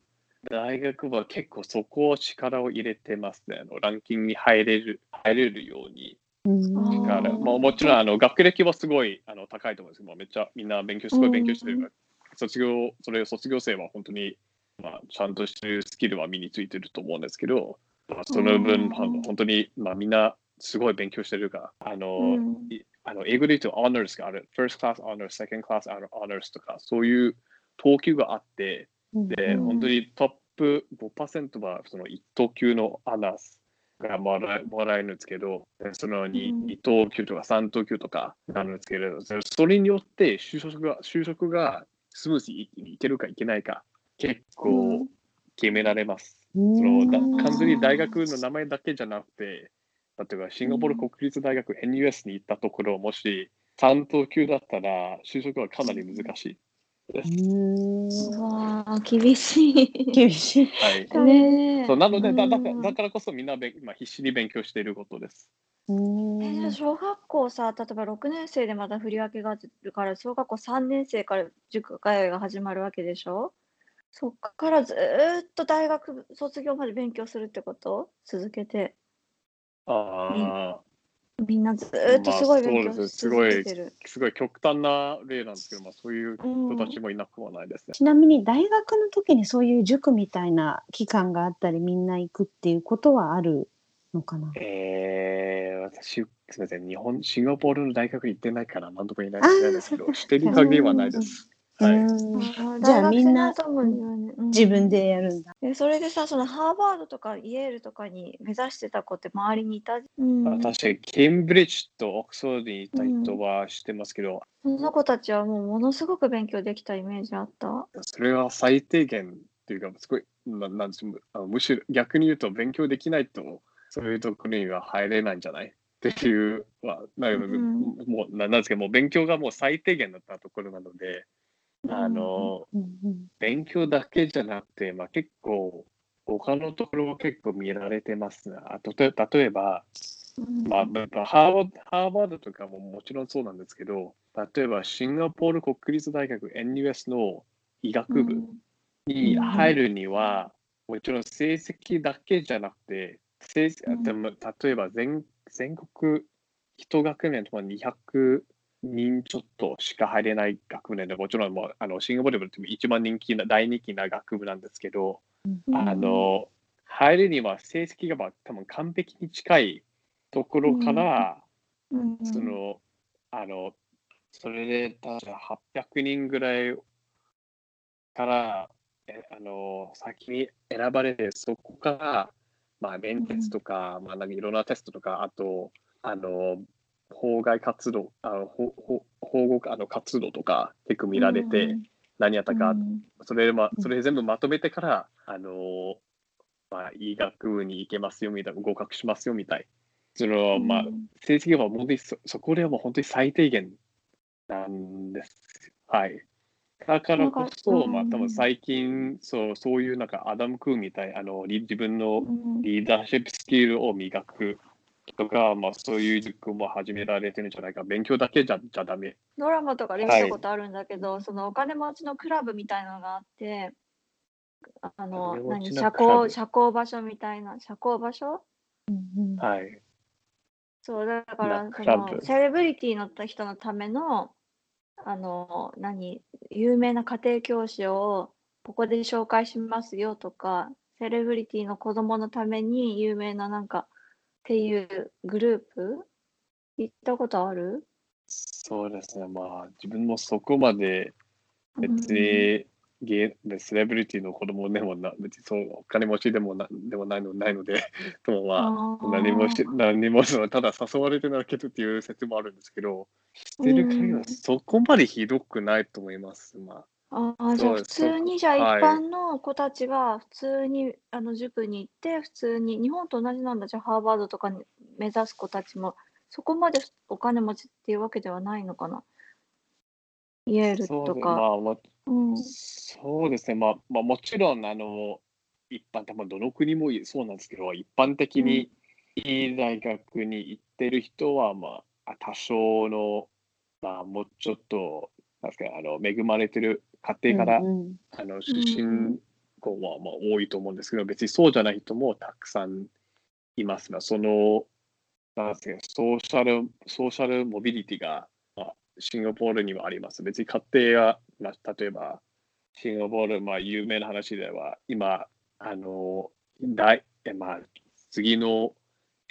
[SPEAKER 4] 大学は結構そこを力を入れてますね。あのランキングに入れる入れるように。
[SPEAKER 2] うん。
[SPEAKER 4] まあ、もちろんあの学歴はすごいあの高いと思うんですけど、めっちゃみんな勉強、すごい勉強してるから、卒業、それ卒業生は本当に、まあ、ちゃんとしてるスキルは身についてると思うんですけど、まあ、その分、本当に、まあ、みんなすごい勉強してるから、あの、
[SPEAKER 3] うん。
[SPEAKER 4] いあの英語で言うと honors がある、first class honors、second class honors とか、そういう等級があって、で、
[SPEAKER 3] うん。
[SPEAKER 4] 本当にトップ5%はその1等級のアナスがもらえもらえるんですけど、でその 2,、
[SPEAKER 3] うん
[SPEAKER 4] 2等級とか3等級とかなるんですけど、それによって就職が就職がスムーズにいけるかいけないか、結構決められます。そのだ
[SPEAKER 3] うん
[SPEAKER 4] 完全に大学の名前だけじゃなくて、例えばシンガポール国立大学 NUS に行ったところ、もし3等級だったら就職はかなり難しい。
[SPEAKER 3] うわー厳しい。
[SPEAKER 2] 厳しい。
[SPEAKER 4] はい。
[SPEAKER 3] ねえ。
[SPEAKER 4] そうなのでだだか
[SPEAKER 3] うん
[SPEAKER 4] だからこそみんなべ今必死に勉強していることです。
[SPEAKER 2] うん。
[SPEAKER 3] えじゃあ小学校さ例えば6年生でまた振り分けがあるから小学校3年生から塾通いが始まるわけでしょ？そっからずーっと大学卒業まで勉強するってこと？続けて。
[SPEAKER 4] ああ、
[SPEAKER 3] みんなずーっとすごい勉強し続けてる、
[SPEAKER 4] すごい極端な例なんですけど、まあ、そういう
[SPEAKER 3] うん
[SPEAKER 4] 人たちもいなくはないですね。
[SPEAKER 2] ちなみに大学の時にそういう塾みたいな期間があったりみんな行くっていうことはあるのかな？
[SPEAKER 4] えー、私、すみません、日本、シンガポールの大学行ってないから何とも言えないですけど、してる限りはないです。はい。
[SPEAKER 2] じゃあみんな自分でやるんだ。
[SPEAKER 3] えそれでさそのハーバードとかイェールとかに目指してた子って周りにいた、うん、
[SPEAKER 4] 確かに、ケンブリッジとオックスフォードにいた人は知ってますけど、
[SPEAKER 3] その子たちはもうものすごく勉強できたイメージあった？
[SPEAKER 4] それは最低限っていうか、すごい、ななんむしろ逆に言うと、勉強できないと、そういうところには入れないんじゃない？っていう、まあ、な
[SPEAKER 3] うん。
[SPEAKER 4] もうななんですけど、もう勉強がもう最低限だったところなので、あの、勉強だけじゃなくて、まあ、結構、他のところも結構見られてます。ね。あと例例えば、
[SPEAKER 3] うん。
[SPEAKER 4] まあ、ハーバードハーバードとかももちろんそうなんですけど、例えばシンガポール国立大学 NUS の医学部に入るには、もちろん成績だけじゃなくて、成
[SPEAKER 3] うん。
[SPEAKER 4] でも例えば全全国一学年とか200人ちょっとしか入れない学部なんで、もちろんもうあのシンガポールでも一番人気な大人気な学部なんですけど、
[SPEAKER 3] うん
[SPEAKER 4] あの入るには成績がまあ多分完璧に近いところから、
[SPEAKER 3] うん
[SPEAKER 4] その、あの、それで、確か800人ぐらいから、えあの、先に選ばれて、そこから、まあ、面接とか、まあ、なんかいろんなテストとか、あと、あの、法外活動、あの法法法護あの活動とか結構見られて、何やったか、
[SPEAKER 3] うん
[SPEAKER 4] それで、まそれ全部まとめてから、あの、まあ、医学部に行けますよみたいな、合格しますよみたい。その、まあ、成績は本当にそそこではもう本当に最低限なんです。はい。だからこそ、まあ多
[SPEAKER 3] うん
[SPEAKER 4] 分最近、そう、そういうなんかアダム・クーみたい、あの、リ自分の
[SPEAKER 3] うん
[SPEAKER 4] リーダーシップスキルを磨くとか、まあそういう塾も始められてるんじゃないか。勉強だけじゃじゃダメ。
[SPEAKER 3] ドラマとかで見
[SPEAKER 4] はい
[SPEAKER 3] たことあるんだけど、そのお金持ちのクラブみたいなのがあって、あの、何、社交、社交場所みたいな、社交場所？
[SPEAKER 2] うんうん
[SPEAKER 4] はい。
[SPEAKER 3] そう、だから、その、セレブリティの人のための、あの、何、有名な家庭教師をここで紹介しますよとか、セレブリティの子供のために有名ななんか、っていうグループ？行ったことある？
[SPEAKER 4] そうですね。まあ自分もそこまで別
[SPEAKER 3] うん
[SPEAKER 4] にゲーセレブリティの子供でもな、別にそうお金持ちでもなでもないのないので、ともまあ、何もし何もそのただ誘われてなだけっていう説もあるんですけど、してる限りはそこまでひどくないと思います。ま
[SPEAKER 3] ああ、じゃあ普通にじゃあ一
[SPEAKER 4] はい。
[SPEAKER 3] 般の子たちが普通にあの塾に行って普通に日本と同じなんだ。じゃあハーバードとかに目指す子たちもそこまでお金持ちっていうわけではないのかな。イェー
[SPEAKER 4] あ、
[SPEAKER 3] ル
[SPEAKER 4] そうで
[SPEAKER 3] とか。
[SPEAKER 4] まあまあ
[SPEAKER 3] うん。
[SPEAKER 4] そうですね、まあ、まあ、もちろん、あの、一般、多分どの国もそうなんですけど、一般的にいい大学に行ってる人は、まあ、多少の、まあ、もうちょっと、なんですか、あの、恵まれてる家庭から、
[SPEAKER 2] うん
[SPEAKER 4] あの、
[SPEAKER 3] うん
[SPEAKER 4] 出身校は、まあ、多いと思うんですけど、別にそうじゃない人もたくさんいます。まあ、その、なんですか、ソーシャル、ソーシャルモビリティが、まあ、シンガポールにはあります。別に家庭が、まあ、例えば、シンガポール、まあ、有名な話では、今、あの、大、えまあ、次の、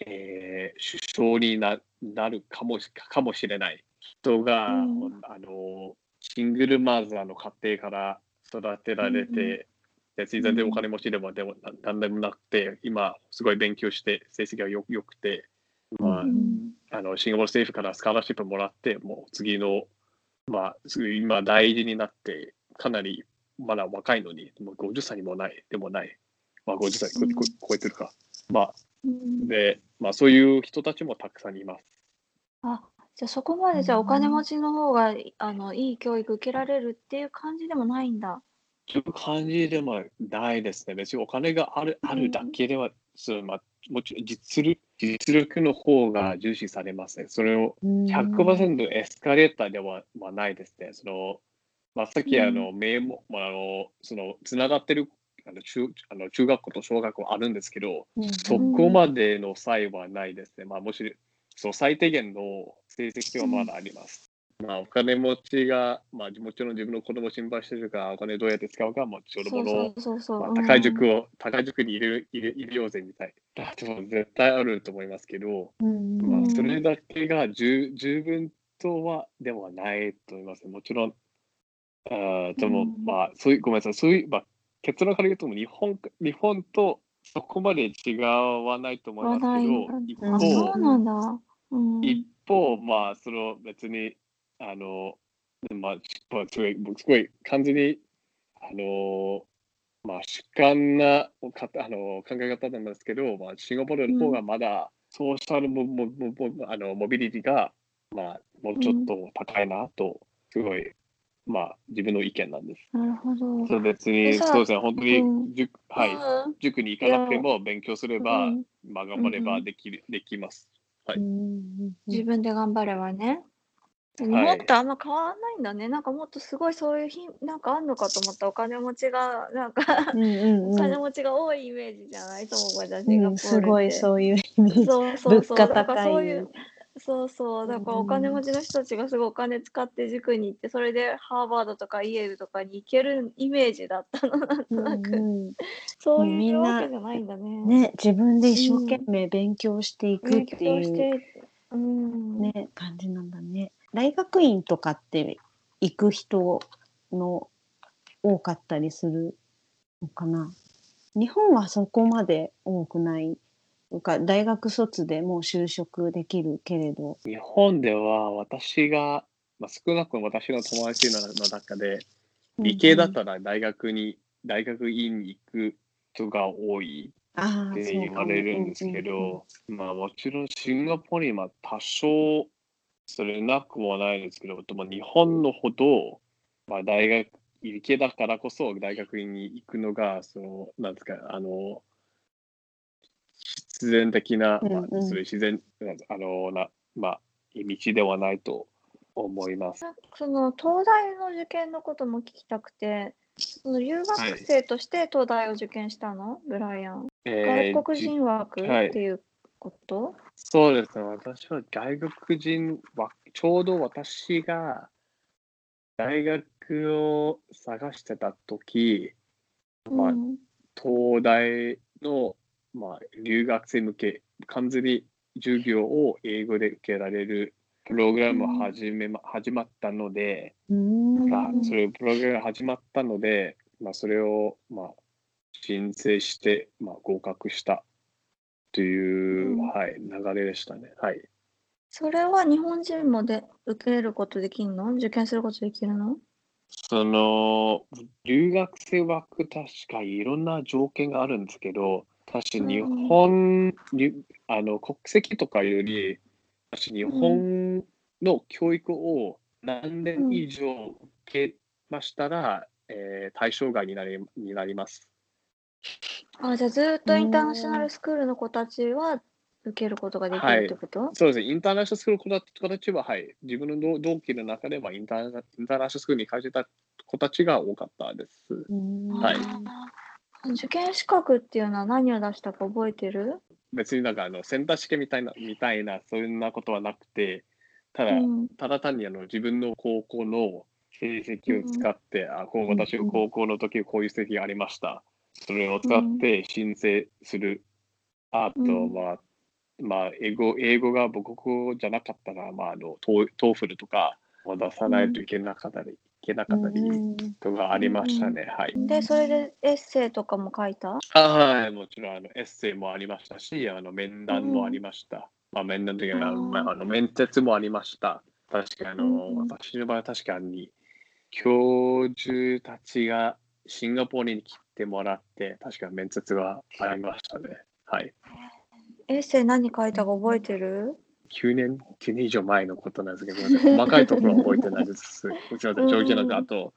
[SPEAKER 4] えー首相にななるかもしかもしれない人が、
[SPEAKER 3] うん
[SPEAKER 4] あの、シングルマザーの家庭から育てられ
[SPEAKER 3] うん
[SPEAKER 4] て、別に全然お金持ちでも、でもななんでもなくて、今、すごい勉強して、成績がよよくて、まあ
[SPEAKER 3] う、ん
[SPEAKER 4] あのシンガポール政府からスカラシップもらって、もう次の、まあ、今、大事になって、かなりまだ若いのに、もう50歳にもない、でもない、まあ、50歳超えてるか。まあ、
[SPEAKER 3] うん
[SPEAKER 4] で、まあ、そういう人たちもたくさんいます。
[SPEAKER 3] あじゃあそこまでじゃあお金持ちの方があのいい教育受けられるっていう感じでもないんだ。
[SPEAKER 4] という感じでもないですね。別にお金があるあるだけでは、そのまあ、もちろん実力実力の方が重視されますね。それを
[SPEAKER 2] うん
[SPEAKER 4] 100%エスカレーターでは、まあ、ないですね。そのまあ、さっき
[SPEAKER 3] うん
[SPEAKER 4] あの、名も、まあ、あのそのつながってるあの中あの中学校と小学校あるんですけど、
[SPEAKER 2] うん
[SPEAKER 4] そこまでの差異はないですね。まあ、もしそう最低限の成績はまだあります。まあ、お金持ちが、まあ、もちろん自分の子供を心配してるから、お金どうやって使うか、もちろんもの高い塾を、高い塾に入れる入れ入れようぜみたいな。でも絶対あると思いますけど、
[SPEAKER 2] うん
[SPEAKER 4] まあ、
[SPEAKER 3] うん
[SPEAKER 4] それだけが十十分とはではないと思います。もちろん、あーでも、
[SPEAKER 3] うん
[SPEAKER 4] まあ、そういう、ごめんなさい、そういう、まあ、結論から言うと、日本日本とそこまで違わないと思いますけど、一方、
[SPEAKER 3] うなんだ。うん。
[SPEAKER 4] 一方、まあ、その別に、あの、まあ、まあすごい、僕すごい完全に、あの、まあ、主観なかあの考え方なんですけど、まあ、シンガポールの方がまだ、ソーシャルモモモモあのモビリティが、まあ、もうちょっと高いなと、すごい、まあ、自分の意見なんです。
[SPEAKER 3] なるほど。
[SPEAKER 4] そう別に、そうですね、本当に
[SPEAKER 3] うん
[SPEAKER 4] 塾、はい、
[SPEAKER 3] うん
[SPEAKER 4] 塾に行かなくても勉強すれば、
[SPEAKER 3] うん
[SPEAKER 4] まあ、頑張ればできる、できます。はい
[SPEAKER 2] うん
[SPEAKER 3] 自分で頑張ればね。日
[SPEAKER 4] はい
[SPEAKER 3] 本とあんま変わらないんだね。なんかもっとすごいそういうひなんかあんのかと思ったお金持ちがなんか
[SPEAKER 2] うんうん
[SPEAKER 3] お金
[SPEAKER 2] う
[SPEAKER 3] 持ちが多いイメージじゃない？と思うじゃん。
[SPEAKER 2] すごいそういうイメージ。
[SPEAKER 3] そうそうそう。
[SPEAKER 2] 物価高い
[SPEAKER 3] そういうそうそう。だからお金持ちの人たちがすごいお金使って塾に行って、それでハーバードとかイェールとかに行けるイメージだったの。なんとなく。
[SPEAKER 2] うん
[SPEAKER 3] そう
[SPEAKER 2] みんな
[SPEAKER 3] いうわけじゃないんだね。
[SPEAKER 2] ね、自分で一生懸命勉強していく
[SPEAKER 3] 勉
[SPEAKER 2] っていう。
[SPEAKER 3] うん。
[SPEAKER 2] ね、感じなんだね。大学院とかって行く人の多かったりするのかな？日本はそこまで多くない。大学卒でもう就職できるけれど。
[SPEAKER 4] 日本では私が、まあ、少なくとも私の友達の中で、理系だったら大学に、大学院に行く人が多い
[SPEAKER 2] ああ、
[SPEAKER 4] って言われるんですけど、まあもちろんシンガポールにまあ多少それなくもないですけど、でも日本のほど、まあ、大学、理系だからこそ大学に行くのが、その、なんですか、あの、必然的な、まあ、
[SPEAKER 2] うんうん
[SPEAKER 4] それ自然、あの、な、まあ、道ではないと思います。
[SPEAKER 3] その東大の受験のことも聞きたくて、その留学生として東大を受験したの、ブライアン。
[SPEAKER 4] えー
[SPEAKER 3] 外国人枠
[SPEAKER 4] はい
[SPEAKER 3] っていうこと、
[SPEAKER 4] そうですね。私は外国人は、ちょうど私が大学を探してた時、まあ
[SPEAKER 3] う、ん
[SPEAKER 4] 東大の、まあ、留学生向け、完全に授業を英語で受けられるプログラムを始めま、始まったので、
[SPEAKER 2] うん
[SPEAKER 4] まあ
[SPEAKER 3] う、ん
[SPEAKER 4] それプログラムが始まったので、まあ、それを、まあ、申請して、まあ、合格したという、
[SPEAKER 3] うん
[SPEAKER 4] はい、流れでしたね。はい。
[SPEAKER 3] それは日本人もで受けることできるの？受験することできるの？
[SPEAKER 4] その、留学生枠、確かいろんな条件があるんですけど、確か日本、にあの国籍とかより、確か日本の教育を何年以上受けましたら、えー対象外になりになります。
[SPEAKER 3] あ、じゃあずっとインターナショナルスクールの子たちは受けることができるってこと、
[SPEAKER 4] そうですね、インターナショナルスクールの子たちは、はい、自分の同同期の中ではインターナインターナショナルスクールに通ってた子たちが多かったです。はい
[SPEAKER 3] 受験資格っていうのは何を出したか覚えてる？
[SPEAKER 4] 別になんかあのセンター試験みたいな、みたいな、そんなことはなくて、ただ、
[SPEAKER 3] うん
[SPEAKER 4] ただ単にあの自分の高校の成績を使って、あこう私の高校の時こういう成績がありました。それを使って申請する。あと、
[SPEAKER 3] うん
[SPEAKER 4] まあ、まあ、英語、英語が母国語じゃなかったら、まあ、あの、ト TOEFL とかを出さないといけなかったり、いけなかったりとかありましたね。はい。
[SPEAKER 3] で、それでエッセイとかも書いた？
[SPEAKER 4] あはい、もちろんあのエッセイもありましたし、あの面談もありました。まあ、面談というか、
[SPEAKER 3] あー
[SPEAKER 4] まあ、あの面接もありました。確かあの、私の場合は確かに、教授たちがシンガポールに来てもらって、確か面接はありましたね。はい。
[SPEAKER 3] エッセイ何書いたか覚えてる？
[SPEAKER 4] 9年、9年以上前のことなんですけど、細かいところは覚えてないです。うちの条件なんで、あと、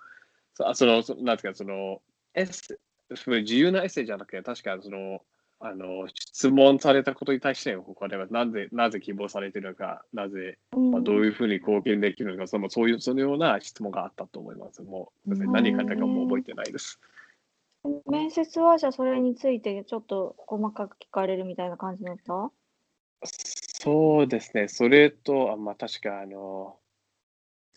[SPEAKER 4] そあその、そなんですか、その、エッセイ、その自由なエッセイじゃなくて、確かその、あの、質問されたことに対して、ここではなぜ、なぜ希望されているのか、なぜ、まあ、どういうふうに貢献できるのか、そのそういう、そのような質問があったと思います。もう、何書いたかもう覚えてないです。
[SPEAKER 3] 面接はじゃあそれについてちょっと細かく聞かれるみたいな感じだった
[SPEAKER 4] そうですね。それと、あまあ、確か、あの、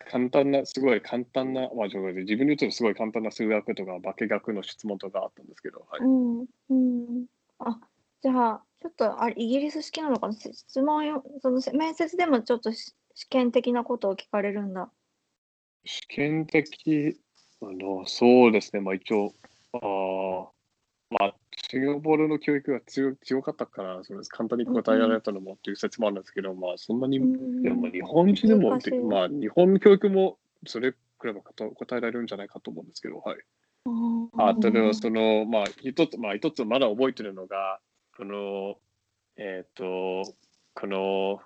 [SPEAKER 4] 簡単な、すごい簡単な、まあ、自分に言うとすごい簡単な数学とか化学の質問とかあったんですけど、はい。
[SPEAKER 3] うん。うん。あ、じゃあ、ちょっとあれイギリス式なのかな？せ質問よ、そのせ面接でもちょっとし試験的なことを聞かれるんだ。
[SPEAKER 4] 試験的、あの、そうですね。まあ、一応、あーまあ、シンガポールの教育が強強かったから、それ簡単に答えられたのもっていう説もあるんですけど、まあ、そんなに、
[SPEAKER 3] うん。
[SPEAKER 4] でも日本人でもまあ、日本の教育もそれくらいは答答えられるんじゃないかと思うんですけど、はい。あとでは、その、まあ、一つ、まあ、一つまだ覚えてるのが、この、えっ、と、この、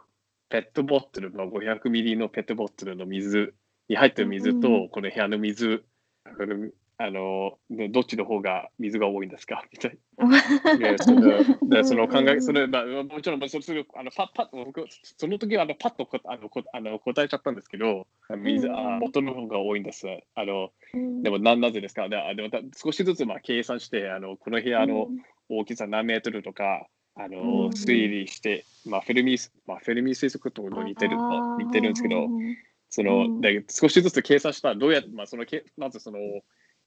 [SPEAKER 4] ペットボトル、まあ、500ミリのペットボトルの水に入ってる水と、
[SPEAKER 3] うん
[SPEAKER 4] この部屋の水、あの、どっちの方が水が多いんですか？みたいな。でそのでその考え、それ、まあ、もちろん、まあそれすぐ、あのパッパッ僕その時はあのパッとこあのこあの答えちゃったんですけど、水、
[SPEAKER 3] うん。
[SPEAKER 4] あ、元の方が多いんです。あの、
[SPEAKER 3] うん。
[SPEAKER 4] でもななぜですか？であでまた少しずつまあ計算して、あのこの部屋の大きさ何メートルとか、あの
[SPEAKER 3] うん。
[SPEAKER 4] 推理して、まあ、フェルミー、まあ、フェルミー推測と似てる似てるんですけど、
[SPEAKER 3] うん
[SPEAKER 4] その、
[SPEAKER 3] うん。
[SPEAKER 4] で少しずつ計算したらどうやって、まあ、そのけまずその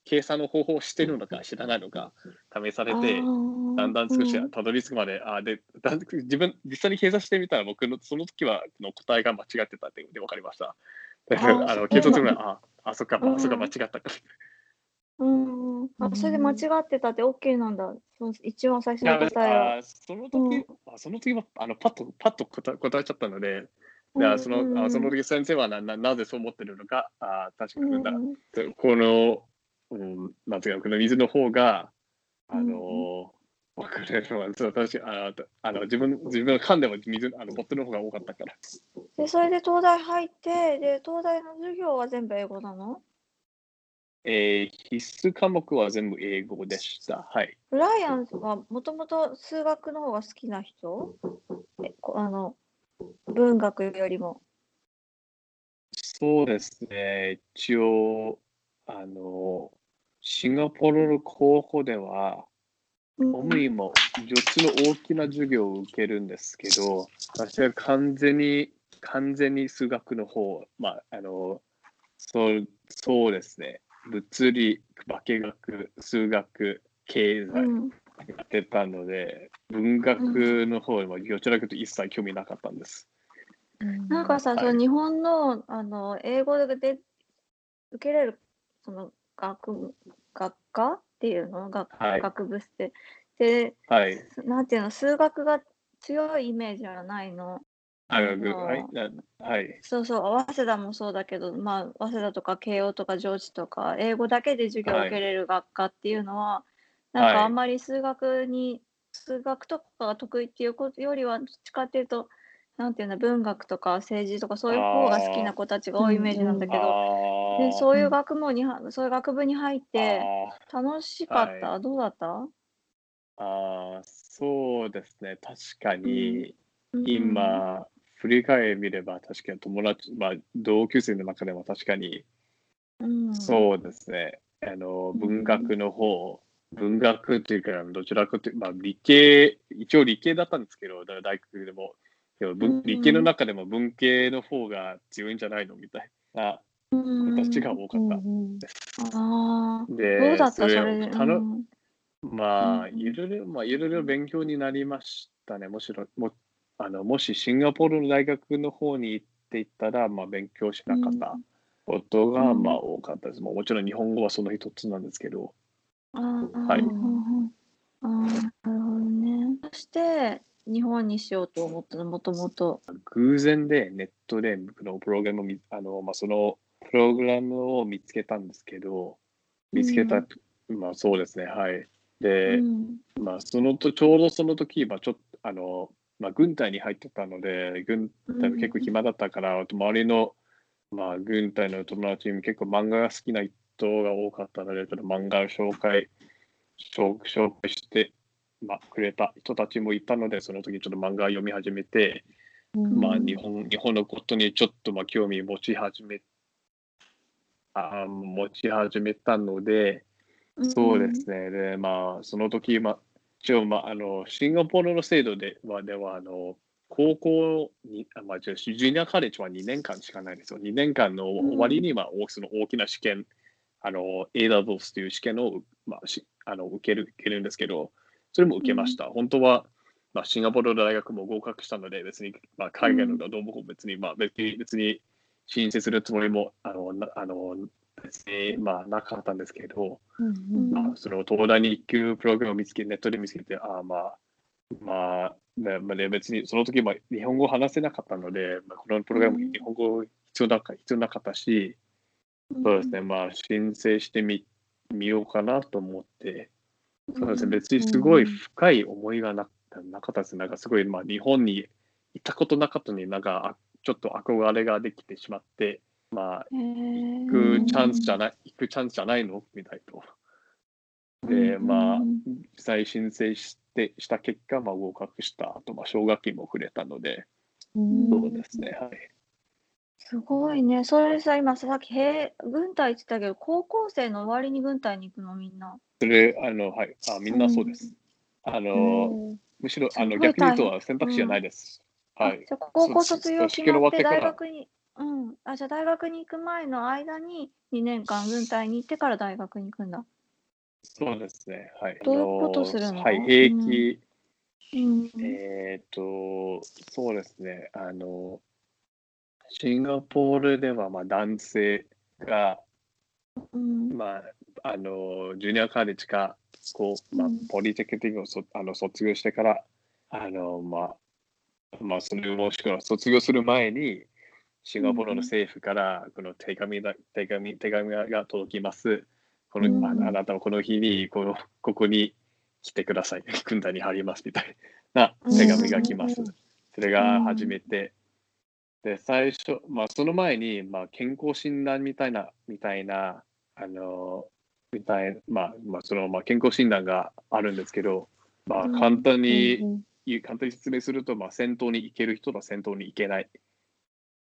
[SPEAKER 4] 計算の方法を知ってるのか知らないのか試されて、だんだん少したどり着くまで、あでだん自分、実際に計算してみたら、僕のその時はの答えが間違ってたってで分かりました。で
[SPEAKER 3] あ
[SPEAKER 4] の計算するのは、あ、あ、そっか、
[SPEAKER 3] うん。
[SPEAKER 4] あそっか、間違った。か。
[SPEAKER 3] うん。うん。あそれで間違ってたって OK なんだ。その一番最初の答えは。
[SPEAKER 4] あその時、あその時はあのパッとパッと答え答えちゃったので、であその
[SPEAKER 3] うん。
[SPEAKER 4] あその時先生はなななぜそう思ってるのか、あ確か
[SPEAKER 3] うん。
[SPEAKER 4] この、うん、なんていうか、この水の方が、あの、わかるのは、そう確かああの自分自分の缶でも水あのボットルの方が多かったから。
[SPEAKER 3] で、それで東大入って、で、東大の授業は全部英語なの？
[SPEAKER 4] えー必須科目は全部英語でした。はい。
[SPEAKER 3] ブライアンはもともと数学の方が好きな人？えこあの文学よりも。
[SPEAKER 4] そうですね。一応、あの、シンガポールの高校では、主にも4つの大きな授業を受けるんですけど、私は完全に、完全に数学の方、まあ、あの、そうそうですね。物理、化学、数学、経済
[SPEAKER 3] うん
[SPEAKER 4] やってたので、文学の方はどちらかというと一切興味なかったんです。
[SPEAKER 3] なんかさ、
[SPEAKER 4] はい
[SPEAKER 3] その日本のあの英語で受けれるその学学科っていうの学,、
[SPEAKER 4] はい
[SPEAKER 3] 学部ってで
[SPEAKER 4] はい。
[SPEAKER 3] なんていうの数学が強いイメージはないの。
[SPEAKER 4] あ
[SPEAKER 3] あの
[SPEAKER 4] はい。なはい。
[SPEAKER 3] そうそう、早稲田もそうだけど、まあ、早稲田とか慶応とか上智とか、英語だけで授業を受けれる学科っていうのは、なん
[SPEAKER 4] はい
[SPEAKER 3] かあんまり数学に、数学とかが得意っていうことよりは、どっちかっていうと、なんていうの、文学とか政治とかそういう方が好きな子たちが多いイメージなんだけど、
[SPEAKER 4] あ
[SPEAKER 3] でそういう学問には、そういう学部に入って、
[SPEAKER 4] あ
[SPEAKER 3] 楽しかった、
[SPEAKER 4] は
[SPEAKER 3] どうだった？
[SPEAKER 4] ーあー、そうですね。確かに、
[SPEAKER 3] うん。
[SPEAKER 4] 今、振り返れば確かに友達、まあ、同級生の中でも確かに、
[SPEAKER 3] うん、
[SPEAKER 4] そうですね。あの、文学の方、文学っていうか、どちらかというと、まあ、理系、一応理系だったんですけど、大学でも、でも
[SPEAKER 3] うん
[SPEAKER 4] 文理系の中でも文系の方が強いんじゃないのみたいな
[SPEAKER 3] うん
[SPEAKER 4] 子たちが多かった。
[SPEAKER 3] ああ、
[SPEAKER 4] で、
[SPEAKER 3] そ
[SPEAKER 4] れ。たの
[SPEAKER 3] うん
[SPEAKER 4] まあ、
[SPEAKER 3] うん
[SPEAKER 4] いろいろ、まあ、いろいろ勉強になりましたね。もちろん、もあのもしシンガポールの大学の方に行っていったら、まあ、勉強しなかったことが、
[SPEAKER 3] うん
[SPEAKER 4] まあ、多かったです。まあもちろん日本語はその一つなんですけど、はい
[SPEAKER 3] あ、なるほどね。そして、日本にしようと思ったの、もともと。
[SPEAKER 4] 偶然でネットでこのプログラムあの、まあ、そのプログラムを見つけたんですけど、見つけた、まあそうですね、はい。で、
[SPEAKER 3] うん
[SPEAKER 4] まあ、そのと、ちょうどその時、まあ、ちょっと、あの、まあ、軍隊に入ってたので、軍隊も結構暇だったから、あと周りの、まあ、軍隊の友達にも結構漫画が好きな人が多かったので、ちょっと漫画を紹介、紹紹介して、まあ、くれた人たちもいたので、その時ちょっと漫画を読み始めて、まあ、日本、日本のことにちょっと、まあ、興味持ち始め、あ持ち始めたので、そうですね。で、まあ、その時、まあ、一応、まあ、あの、シンガポールの制度では、では、あの、高校に、あまあ、ジュニアカレッジは2年間しかないですよ。2年間の終わりに、まあ、大その大きな試験、あの、A levels という試験を、まあ、しあの受ける、受けるんですけど、それも受けました。本当は、まあ、シンガポールの大学も合格したので、別に、まあ、海外のどうも別に、まあ、別に、別に申請するつもりも、あの、なあの別に、まあ、なかったんですけど、まあ、その東大に行くプログラムを見つけ、ネットで見つけて、ああ、まあ、まあ、ねまあね、別にその時も日本語を話せなかったので、まあ、このプログラム
[SPEAKER 3] うん。
[SPEAKER 4] 日本語必要なか必要なかったし、そうですね、まあ、申請してみみようかなと思って、そうですね、別にすごい深い思いがななかったです。なんかすごい、まあ、日本に行ったことなかったのになんか、あちょっと憧れができてしまって、まあ、行くチャンスじゃない、行くチャンスじゃないの？みたいと。で、まあ、実際申請してした結果、まあ、合格した後、まあ、奨学金もくれたので、そうですね、はい。
[SPEAKER 3] すごいね。それさ、今さっき兵軍隊って言ったけど、高校生の終わりに軍隊に行くのみんな。
[SPEAKER 4] それ、あの、はい、あみんなそうです。あの、むしろ、あの、逆に言うと選択肢じゃないです。はい。
[SPEAKER 3] あじゃあ高校卒業決
[SPEAKER 4] 式の
[SPEAKER 3] まって大学に、うん。あ、じゃあ大学に行く前の間に2年間軍隊に行ってから大学に行くんだ。
[SPEAKER 4] そうですね、はい。
[SPEAKER 3] どういうことするの？
[SPEAKER 4] はい、兵役、
[SPEAKER 3] うん。
[SPEAKER 4] えっ、と、そうですね、あの、シンガポールでは、まあ、男性が、
[SPEAKER 3] うん。
[SPEAKER 4] まあ、あの、ジュニアカレッジか、こう、まあ
[SPEAKER 3] うん、
[SPEAKER 4] ポリテクニックをそあの卒業してから、あの、まあ、まあ、それをもしくは卒業する前に、シンガポールの政府から、この手紙だ、手紙、手紙が届きます。この、
[SPEAKER 3] うん
[SPEAKER 4] ああなたはこの日に、この、ここに来てください。軍隊に入りますみたいな手紙が来ます
[SPEAKER 3] うん。
[SPEAKER 4] それが初めて。で、最初、まあ、その前に、まあ、健康診断みたいな、みたいな、あの、みたいまあ、まあ、その、まあ、健康診断があるんですけど、まあ、簡単に、
[SPEAKER 2] うん
[SPEAKER 4] 簡単に説明すると、まあ、先頭に行ける人と先頭に行けない。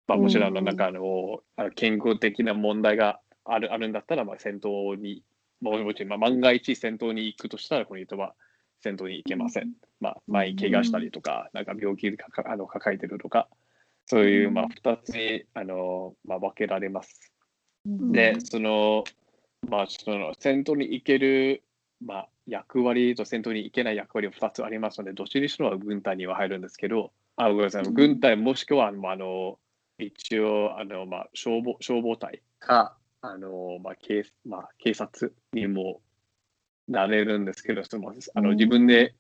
[SPEAKER 4] まあ、もちろん、なんかあの、健康的な問題があるあるんだったら、まあ、先頭に、ももちろん、まあ、万が一先頭に行くとしたら、この人は先頭に行けません。まあ、前に怪我したりとか、なんか病気でかかあの抱えてるとか、そういう、まあ、2つにあの、まあ、分けられます。
[SPEAKER 2] うん
[SPEAKER 4] で、その、まあ、その先頭に行ける、まあ、役割と先頭に行けない役割が2つありますので、どっちにしろは軍隊には入るんですけど、あごめんなさい、
[SPEAKER 3] うん
[SPEAKER 4] 軍隊もしくは、まあ、あの一応あの、まあ、消防消防隊かあの、まあ警まあ、警察にもなれるんですけど、そのあの
[SPEAKER 2] うん
[SPEAKER 4] 自分で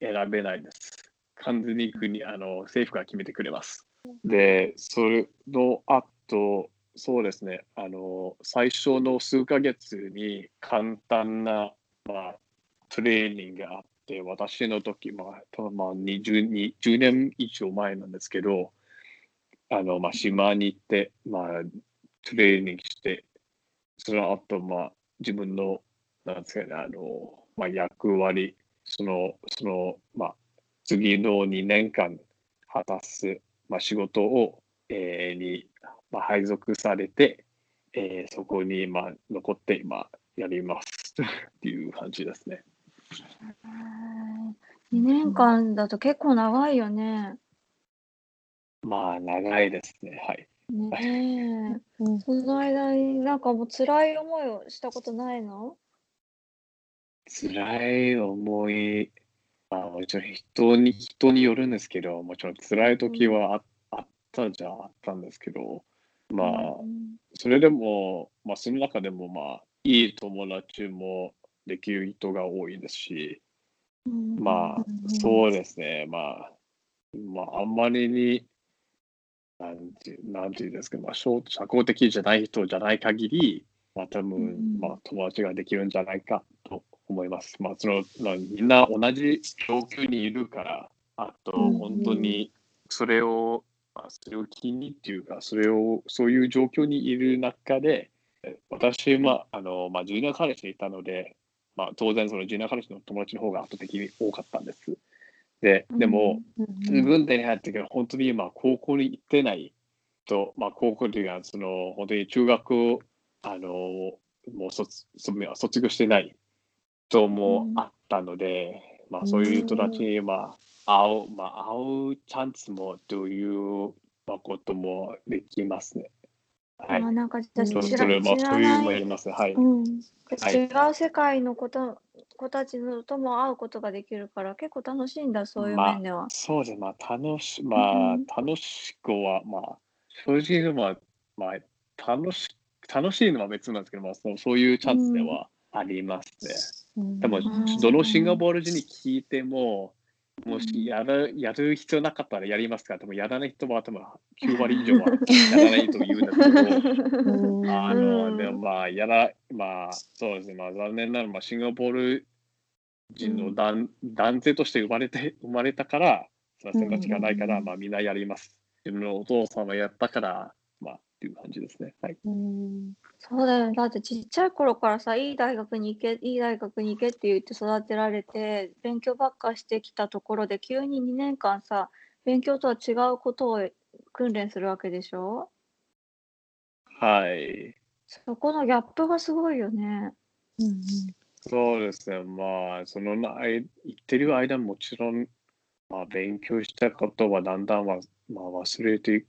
[SPEAKER 4] 選べないです。完全に国あの政府が決めてくれます。で、それの後、そうですね、あの、最初の数ヶ月に簡単な、まあ、トレーニングがあって、私の時、まあ、まあ、20, に10年以上前なんですけど、あの、まあ、島に行って、まあ、トレーニングして、その後、まあ、自分の、なんですかね、あの、まあ、役割、その、その、まあ、次の2年間果たす、まあ、仕事を、えーに、まあ、配属されて、えーそこに、まあ、残って今やりますっていう感じですね。
[SPEAKER 3] 2年間だと結構長いよね。
[SPEAKER 4] まあ、長いですね。はい。
[SPEAKER 3] ねえ。
[SPEAKER 2] うん
[SPEAKER 3] その間になんかもう辛い思いをしたことないの？
[SPEAKER 4] 辛い思い、まあ、もちろん人に、人によるんですけど、もちろん辛い時はあ,、あったじゃあったんですけど、まあ、
[SPEAKER 3] うん。
[SPEAKER 4] それでも、まあ、その中でも、まあ、いい友達もできる人が多いですし、
[SPEAKER 3] うん。
[SPEAKER 4] まあ、そうですね、まあ、まあ、あんまりに、なんてなんていうんですか、まあ、社社交的じゃない人じゃない限り、まあ、多分、
[SPEAKER 3] うん。
[SPEAKER 4] まあ、友達ができるんじゃないかと思います。まあ、その、まあみんな同じ状況にいるから、あと、
[SPEAKER 2] うん
[SPEAKER 4] 本当に、それを、まあ、それを気にっていうか、それを、そういう状況にいる中で、え私は、あの、まあ、ジュニアカレッジにいたので、まあ、当然、そのジュニアカレッジの友達の方が圧倒的に多かったんです。で、でも、
[SPEAKER 2] うん
[SPEAKER 4] 軍隊に入ってから本当に今高校に行ってないと、まあ高校というか、その本当に中学を、あの、もう卒卒卒業してない人もあったので、まあそういう人たちに、まあ、会う、まあ会うチャンスもというまあこともできますね。はい。
[SPEAKER 3] あなんかじゃ知ら
[SPEAKER 4] そそういうのもやります。はい。
[SPEAKER 3] うん、
[SPEAKER 4] はい
[SPEAKER 3] 違う世界のこと子たちのとも会うことができるから結構楽しいんだそういう
[SPEAKER 4] まあ
[SPEAKER 3] 面では。
[SPEAKER 4] そうですね、まあ、楽し、まあ
[SPEAKER 3] うん、
[SPEAKER 4] 楽しくは、まあ、正直、まあ、まあ、楽し、楽しいのは別なんですけど、まあ、そのそういうチャンスではありますね。
[SPEAKER 2] うん
[SPEAKER 4] でも、
[SPEAKER 3] ん。
[SPEAKER 4] どのシンガポール人に聞いても、もしやるやる必要なかったらやりますか。多分やらない人は多分9割以上は やらないと言うんですけど、
[SPEAKER 2] う ん
[SPEAKER 4] あの、
[SPEAKER 3] うん。
[SPEAKER 4] でもまあ、やら、まあ、そうですね、まあ、残念なのは、まあ、シンガポール人の男,、男性として生まれて、生まれたから、その選択肢がないから、
[SPEAKER 2] うん。
[SPEAKER 4] まあ、みんなやります。自分のお父さんはやったから、まあ、っていう感じですね。はい。
[SPEAKER 2] うん
[SPEAKER 3] そうだよね。だってちっちゃい頃からさ、いい大学に行け、いい大学に行けって言って育てられて、勉強ばっかしてきたところで、急に2年間さ、勉強とは違うことを訓練するわけでしょ？
[SPEAKER 4] はい。
[SPEAKER 3] そこのギャップがすごいよね。
[SPEAKER 2] うん
[SPEAKER 4] そうですね。まあ、そのな、言ってる間もちろん、まあ、勉強したことはだんだんは、まあ、忘れて、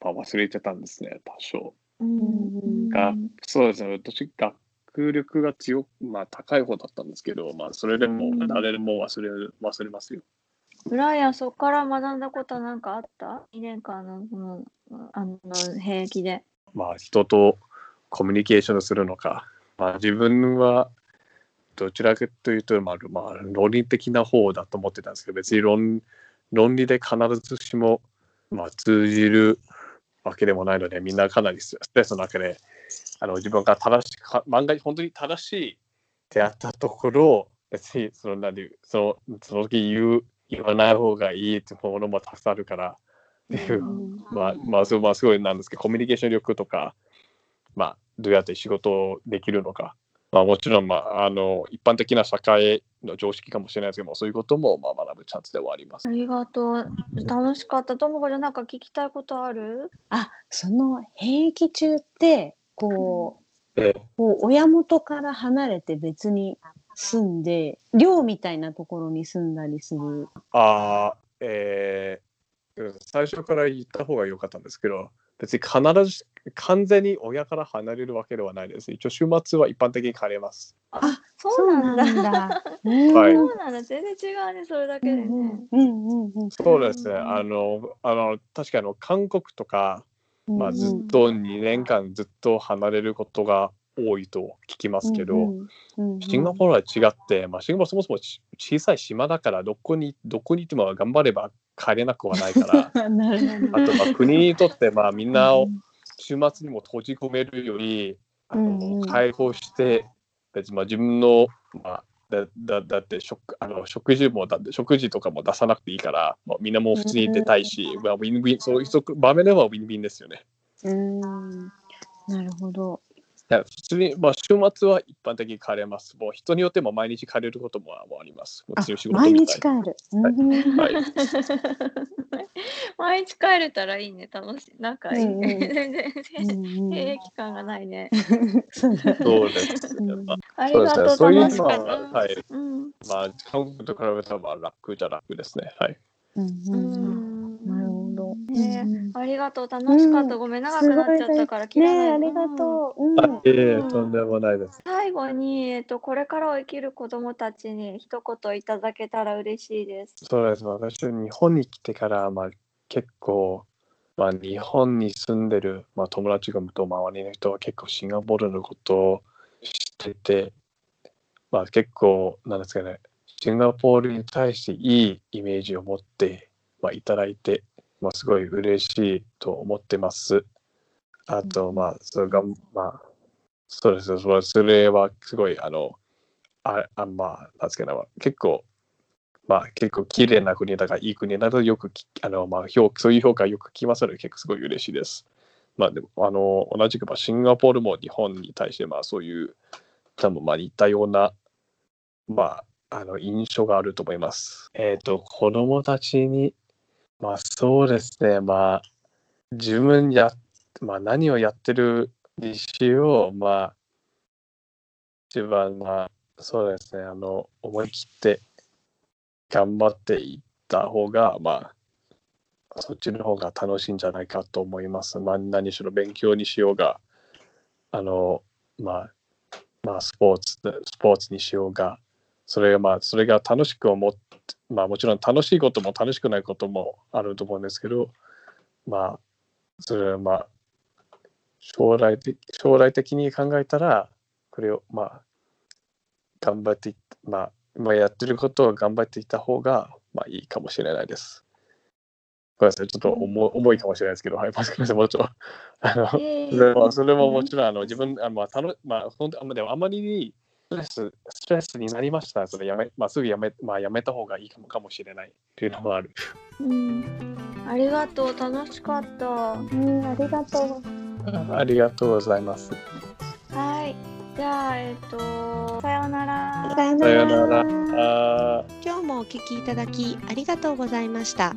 [SPEAKER 4] まあ、忘れてたんですね、多少。
[SPEAKER 3] うん
[SPEAKER 4] がそうですね、私、学力が強く、まあ、高い方だったんですけど、まあ、それでも
[SPEAKER 3] うん、
[SPEAKER 4] 誰でも忘れる、忘れますよ。
[SPEAKER 3] ブライアン、そこから学んだことは何かあった ?2 年間のそのあの兵役で。
[SPEAKER 4] まあ、人とコミュニケーションするのか、まあ、自分はどちらかというと、まあ、まあ、論理的な方だと思ってたんですけど、別に論論理で必ずしも、まあ、通じるわけでもないので、みんなかなりストレスの中で、あの自分が正しい、か万が一本当に正しいってあったところを、別にその何そのその時言う言わない方がいいってものもたくさんあるからっていう
[SPEAKER 2] うん
[SPEAKER 4] まあ、まあ、そうまあ、すごいなんですけど、コミュニケーション力とか、まあ、どうやって仕事をできるのか。まあ、もちろん、まあ、あの一般的な社会の常識かもしれないですけども、そういうこともまあ学ぶチャンスではあります
[SPEAKER 3] あ。りがとう。楽しかった。ともこちゃんなんか聞きたいことある？
[SPEAKER 2] あ、その兵役中って、こう、
[SPEAKER 4] え
[SPEAKER 2] こう親元から離れて別に住んで、寮みたいなところに住んだりする。
[SPEAKER 4] あーえー最初から言った方が良かったんですけど、別に必ず完全に親から離れるわけではないです。一応、週末は一般的に帰れます。
[SPEAKER 3] あ、そうなんだ。
[SPEAKER 4] はい
[SPEAKER 3] そうなんだ。全然違うね。それだけでね。
[SPEAKER 2] うんうんうん
[SPEAKER 4] そうですね。
[SPEAKER 3] うん
[SPEAKER 4] あの、あの確かにあの韓国とか、
[SPEAKER 2] うん。
[SPEAKER 4] まあ、ずっと2年間ずっと離れることが多いと聞きますけど、
[SPEAKER 2] うんうん、
[SPEAKER 4] シンガポールは違って、まあ、シンガポールそもそもち小さい島だから、どこにどこにいても頑張れば帰れなくはないから、
[SPEAKER 2] なるほど。
[SPEAKER 4] あとまあ国にとってまあみんなを
[SPEAKER 2] うん
[SPEAKER 4] 週末にも閉じ込めるより、あ
[SPEAKER 2] うんうん
[SPEAKER 4] の解放して、別にまあ自分の、まあ、だだだって食あの食事もだって食事とかも出さなくていいから、まあ、みんなもう普通に出たいし、まあ、ウィンウィンそういう場面ではウィンウィンですよね。
[SPEAKER 2] うん。なるほど。
[SPEAKER 4] いや普通に、まあ、週末は一般的に帰れます。もう人によっても毎日帰れることももあります。も
[SPEAKER 2] あ
[SPEAKER 4] ちろん仕、事
[SPEAKER 2] 毎日帰る。うん
[SPEAKER 4] はい。
[SPEAKER 3] 毎日帰れたらいいね。楽しい。なんかいい 全然
[SPEAKER 2] うん
[SPEAKER 3] 兵役感がないね。
[SPEAKER 2] そう
[SPEAKER 4] です。
[SPEAKER 2] うん
[SPEAKER 4] まあ
[SPEAKER 3] あり
[SPEAKER 4] そうですね。
[SPEAKER 3] がとう。
[SPEAKER 4] そういうのは。はい。
[SPEAKER 3] うん。
[SPEAKER 4] まあ、韓国と比べたらまあ楽じゃ楽ですね。はい。
[SPEAKER 2] うん
[SPEAKER 3] ね
[SPEAKER 2] うん
[SPEAKER 3] ありがとう。楽しかった。
[SPEAKER 2] うん
[SPEAKER 3] ごめん、長くなっちゃったから切らない
[SPEAKER 2] ねえありがとう。うん
[SPEAKER 4] あいえいえ、とんでもないです。
[SPEAKER 3] 最後に、えっと、これからを生きる子どもたちに一言いただけたら嬉しいです。
[SPEAKER 4] そうです。私、日本に来てから、まあ、結構、まあ、日本に住んでる、まあ、友達がと周りの人は結構シンガポールのことを知ってて、まあ、結構、なんですかね、シンガポールに対していいイメージを持って、まあ、いただいて、まあ、すごい嬉しいと思ってます。あと、まあ、それが、まあ、そうです。それそれはすごい、あの、ああまあ、なんですかね、結構、まあ結構綺麗な国だからいい国だとよくきあの、まあ、評そういう評価よく聞きますので結構すごい嬉しいです。まあでもあの同じくまあシンガポールも日本に対してまあそういう多分まあ似たようなまああの印象があると思います。えっ、と子供たちにまあそうですねまあ自分や、まあ、何をやってるにしようまあ一番まあそうですねあの思い切って頑張っていった方が、まあ、そっちの方が楽しいんじゃないかと思います。まあ、何しろ勉強にしようが、あの、まあ、まあ、スポーツ、スポーツにしようが、それが、まあ、それが楽しく思って、まあ、もちろん楽しいことも楽しくないこともあると思うんですけど、まあ、それはまあ、将来的将来的に考えたら、これを、まあ、頑張ってまあ、今やってることを頑張っていった方が、まあいいかもしれないです。ごめんなさい、ちょっと重,、重いかもしれないですけど、はい、ごめんなさい、もうちょっと。あのそれもそれももちろんあの自分、あまあたのまあ、本当あんまでもあまりにレスストレスになりましたら、それやめ、まあ、すぐやめ,、まあ、やめた方がいいかもかもしれないというのもある。
[SPEAKER 3] うん。ありがとう。楽しかった。
[SPEAKER 2] うん、ありがとう。
[SPEAKER 4] ありがとうございます。
[SPEAKER 3] はい。じゃあ、えっと、さようなら。
[SPEAKER 2] さよ
[SPEAKER 4] さよ
[SPEAKER 2] なら。今日もお聞きいただきありがとうございました。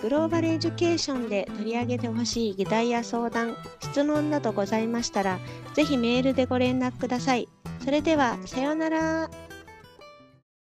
[SPEAKER 2] グローバルエデュケーションで取り上げてほしい議題や相談、質問などございましたら、ぜひメールでご連絡ください。それでは、さようなら。